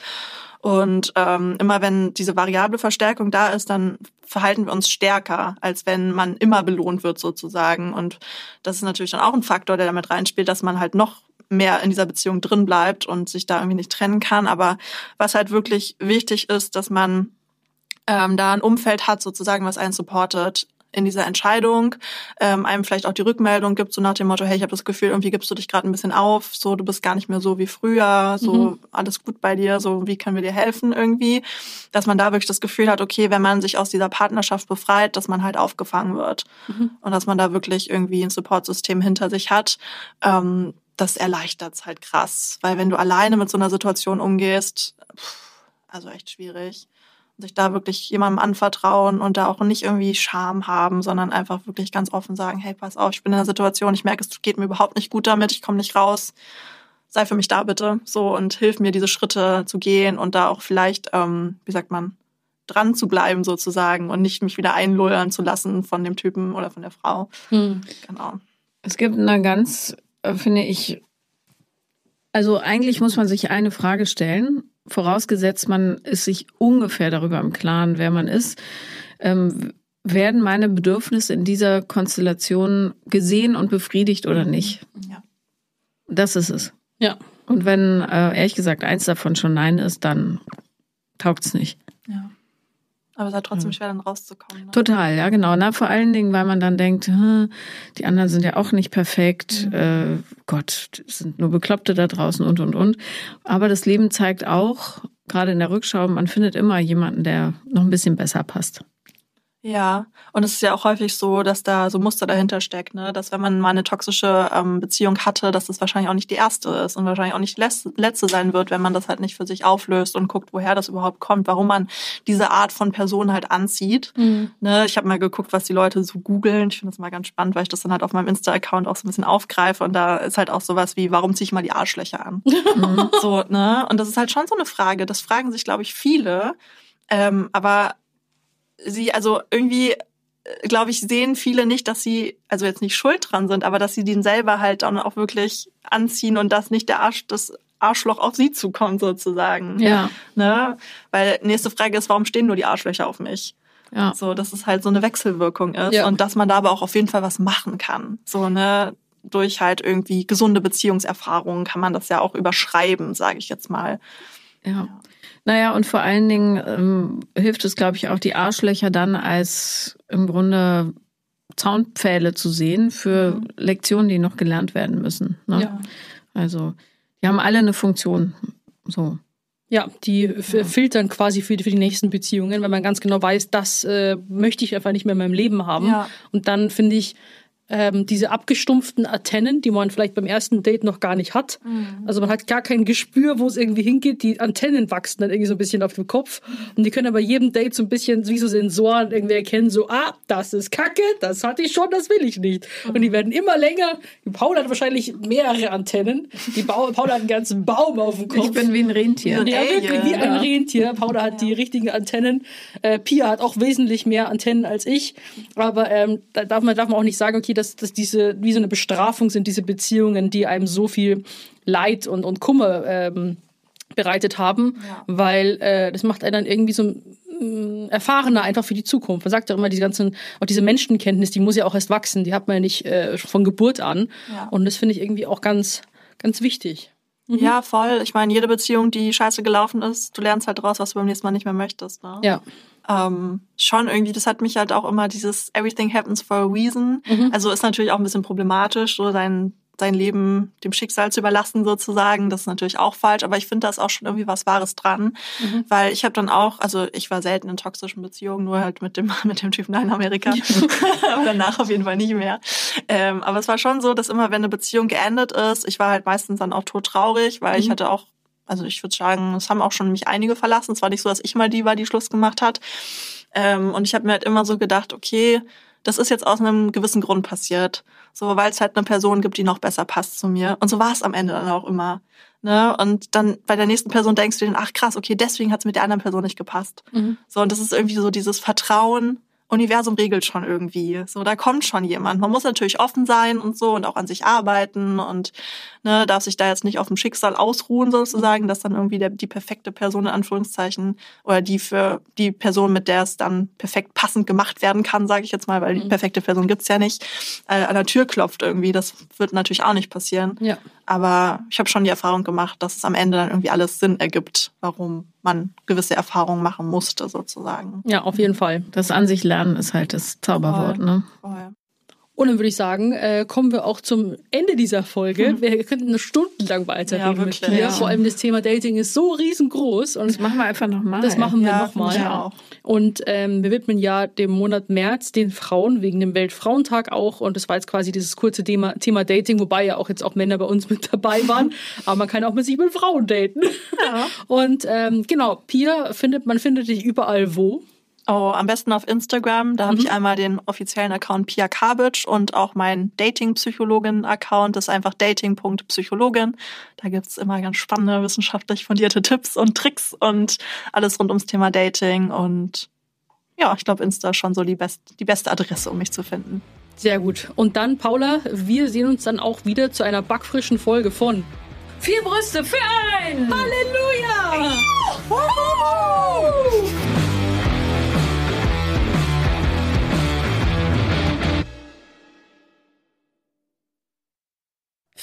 Und ähm, immer wenn diese variable Verstärkung da ist, dann verhalten wir uns stärker, als wenn man immer belohnt wird sozusagen. Und das ist natürlich dann auch ein Faktor, der damit reinspielt, dass man halt noch mehr in dieser Beziehung drin bleibt und sich da irgendwie nicht trennen kann. Aber was halt wirklich wichtig ist, dass man ähm, da ein Umfeld hat, sozusagen, was einen supportet in dieser Entscheidung, ähm, einem vielleicht auch die Rückmeldung gibt, so nach dem Motto, hey, ich habe das Gefühl, irgendwie gibst du dich gerade ein bisschen auf, so du bist gar nicht mehr so wie früher, so alles gut bei dir, so wie können wir dir helfen irgendwie, dass man da wirklich das Gefühl hat, okay, wenn man sich aus dieser Partnerschaft befreit, dass man halt aufgefangen wird. Und dass man da wirklich irgendwie ein Supportsystem hinter sich hat. Ähm, das erleichtert halt krass, weil wenn du alleine mit so einer Situation umgehst, pff, also echt schwierig sich da wirklich jemandem anvertrauen und da auch nicht irgendwie Scham haben, sondern einfach wirklich ganz offen sagen, hey, pass auf, ich bin in einer Situation, ich merke, es geht mir überhaupt nicht gut damit, ich komme nicht raus. Sei für mich da bitte, so und hilf mir, diese Schritte zu gehen und da auch vielleicht, ähm, wie sagt man, dran zu bleiben sozusagen und nicht mich wieder einlullern zu lassen von dem Typen oder von der Frau. Genau. Es gibt eine ganz, äh, finde ich, also eigentlich muss man sich eine Frage stellen, vorausgesetzt man ist sich ungefähr darüber im Klaren, wer man ist. Ähm, werden meine Bedürfnisse in dieser Konstellation gesehen und befriedigt oder nicht? Ja. Das ist es. Ja. Und wenn, äh, ehrlich gesagt, eins davon schon Nein ist, dann taugt's nicht. Aber es halt trotzdem schwer, dann rauszukommen. Ne? Total, ja, genau. Na, vor allen Dingen, weil man dann denkt, hm, die anderen sind ja auch nicht perfekt. Äh, Gott, sind nur Bekloppte da draußen und und und. Aber das Leben zeigt auch, gerade in der Rückschau, man findet immer jemanden, der noch ein bisschen besser passt. Ja, und es ist ja auch häufig so, dass da so Muster dahinter steckt, ne? dass wenn man mal eine toxische ähm, Beziehung hatte, dass das wahrscheinlich auch nicht die erste ist und wahrscheinlich auch nicht die letzte- sein wird, wenn man das halt nicht für sich auflöst und guckt, woher das überhaupt kommt, warum man diese Art von Person halt anzieht. Ne? Ich habe mal geguckt, was die Leute so googeln. Ich finde das mal ganz spannend, weil ich das dann halt auf meinem Insta-Account auch so ein bisschen aufgreife und da ist halt auch sowas wie, warum ziehe ich mal die Arschlöcher an? so, ne? Und das ist halt schon so eine Frage. Das fragen sich, glaube ich, viele. Ähm, aber sie, also irgendwie, äh, glaube ich, sehen viele nicht, dass sie, also jetzt nicht schuld dran sind, aber dass sie den selber halt dann auch wirklich anziehen und dass nicht der Arsch, das Arschloch auf sie zukommt, sozusagen. Ja. Ne? Weil nächste Frage ist, warum stehen nur die Arschlöcher auf mich? Ja. So, dass es halt so eine Wechselwirkung ist Ja. und dass man da aber auch auf jeden Fall was machen kann. So, ne, durch halt irgendwie gesunde Beziehungserfahrungen kann man das ja auch überschreiben, sage ich jetzt mal. Ja. Naja, und vor allen Dingen ähm, hilft es, glaube ich, auch die Arschlöcher dann als im Grunde Zaunpfähle zu sehen für Lektionen, die noch gelernt werden müssen. Ne? Ja. Also, die haben alle eine Funktion. So. Ja, die f- filtern quasi für die, für die nächsten Beziehungen, weil man ganz genau weiß, das äh, möchte ich einfach nicht mehr in meinem Leben haben. Ja. Und dann finde ich ähm, diese abgestumpften Antennen, die man vielleicht beim ersten Date noch gar nicht hat. Also man hat gar kein Gespür, wo es irgendwie hingeht. Die Antennen wachsen dann irgendwie so ein bisschen auf dem Kopf. Und die können aber jedem Date so ein bisschen wie so Sensoren irgendwie erkennen, so, ah, das ist Kacke, das hatte ich schon, das will ich nicht. Und die werden immer länger. Die Paul hat wahrscheinlich mehrere Antennen. Die Bau Paul hat einen ganzen Baum auf dem Kopf. Ich bin wie ein Rentier. Ja. Ja, wirklich, wie ein ja. Rentier. Paula hat die richtigen Antennen. Äh, Pia hat auch wesentlich mehr Antennen als ich. Aber ähm, da darf man, darf man auch nicht sagen, okay, dass, dass diese wie so eine Bestrafung sind, diese Beziehungen, die einem so viel Leid und, und Kummer ähm, bereitet haben, Ja. weil äh, das macht einen dann irgendwie so mm, erfahrener einfach für die Zukunft. Man sagt ja immer, die ganzen, auch diese Menschenkenntnis, die muss ja auch erst wachsen, die hat man ja nicht äh, von Geburt an. Ja. Und das finde ich irgendwie auch ganz, ganz wichtig. Ja, voll. Ich meine, jede Beziehung, die scheiße gelaufen ist, du lernst halt draus, was du beim nächsten Mal nicht mehr möchtest. Ne? Ja. ähm, schon irgendwie, das hat mich halt auch immer dieses Everything happens for a reason. Mhm. Also ist natürlich auch ein bisschen problematisch, so sein, sein Leben dem Schicksal zu überlassen sozusagen. Das ist natürlich auch falsch, aber ich finde da ist auch schon irgendwie was Wahres dran. Mhm. Weil ich habe dann auch, also ich war selten in toxischen Beziehungen, nur halt mit dem, mit dem Typen in Amerika. aber danach auf jeden Fall nicht mehr. Ähm, aber es war schon so, dass immer, wenn eine Beziehung geendet ist, ich war halt meistens dann auch todtraurig, weil ich Mhm. hatte auch also ich würde sagen, es haben auch schon mich einige verlassen. Es war nicht so, dass ich mal die war, die Schluss gemacht hat. Ähm, und ich habe mir halt immer so gedacht, okay, das ist jetzt aus einem gewissen Grund passiert. So, weil es halt eine Person gibt, die noch besser passt zu mir. Und so war es am Ende dann auch immer. Ne? Und dann bei der nächsten Person denkst du dir, ach krass, okay, deswegen hat es mit der anderen Person nicht gepasst. Mhm. So, und das ist irgendwie so dieses Vertrauen. Universum regelt schon irgendwie. So, da kommt schon jemand. Man muss natürlich offen sein und so und auch an sich arbeiten und ne, darf sich da jetzt nicht auf dem Schicksal ausruhen sozusagen, dass dann irgendwie der, die perfekte Person in Anführungszeichen oder die für die Person, mit der es dann perfekt passend gemacht werden kann, sage ich jetzt mal, weil die perfekte Person gibt's ja nicht, äh, an der Tür klopft irgendwie. Das wird natürlich auch nicht passieren. Ja. Aber ich habe schon die Erfahrung gemacht, dass es am Ende dann irgendwie alles Sinn ergibt, warum man gewisse Erfahrungen machen musste sozusagen. Ja, auf jeden Fall. Das an sich lernen ist halt das Zauberwort, Voll. ne? Voll. Und dann würde ich sagen, äh, kommen wir auch zum Ende dieser Folge. Wir könnten eine stundenlang weiterreden Ja, mit wirklich. dir. Ja. Vor allem das Thema Dating ist so riesengroß und Das machen wir einfach nochmal. das machen wir Ja, nochmal. auch. Und ähm, wir widmen ja dem Monat März den Frauen wegen dem Weltfrauentag auch. Und das war jetzt quasi dieses kurze Thema, Thema Dating, wobei ja auch jetzt auch Männer bei uns mit dabei waren. Aber man kann auch mit sich mit Frauen daten. Ja. Und ähm, genau, Pia findet, man findet dich überall wo. Oh, am besten auf Instagram. Da habe ich einmal den offiziellen Account Pia Kabic und auch meinen Dating-Psychologin-Account. Das ist einfach dating.psychologin. Da gibt's immer ganz spannende, wissenschaftlich fundierte Tipps und Tricks und alles rund ums Thema Dating. Und ja, ich glaube, Insta ist schon so die, best, die beste Adresse, um mich zu finden. Sehr gut. Und dann, Paula, wir sehen uns dann auch wieder zu einer backfrischen Folge von Vier Brüste für einen! Halleluja!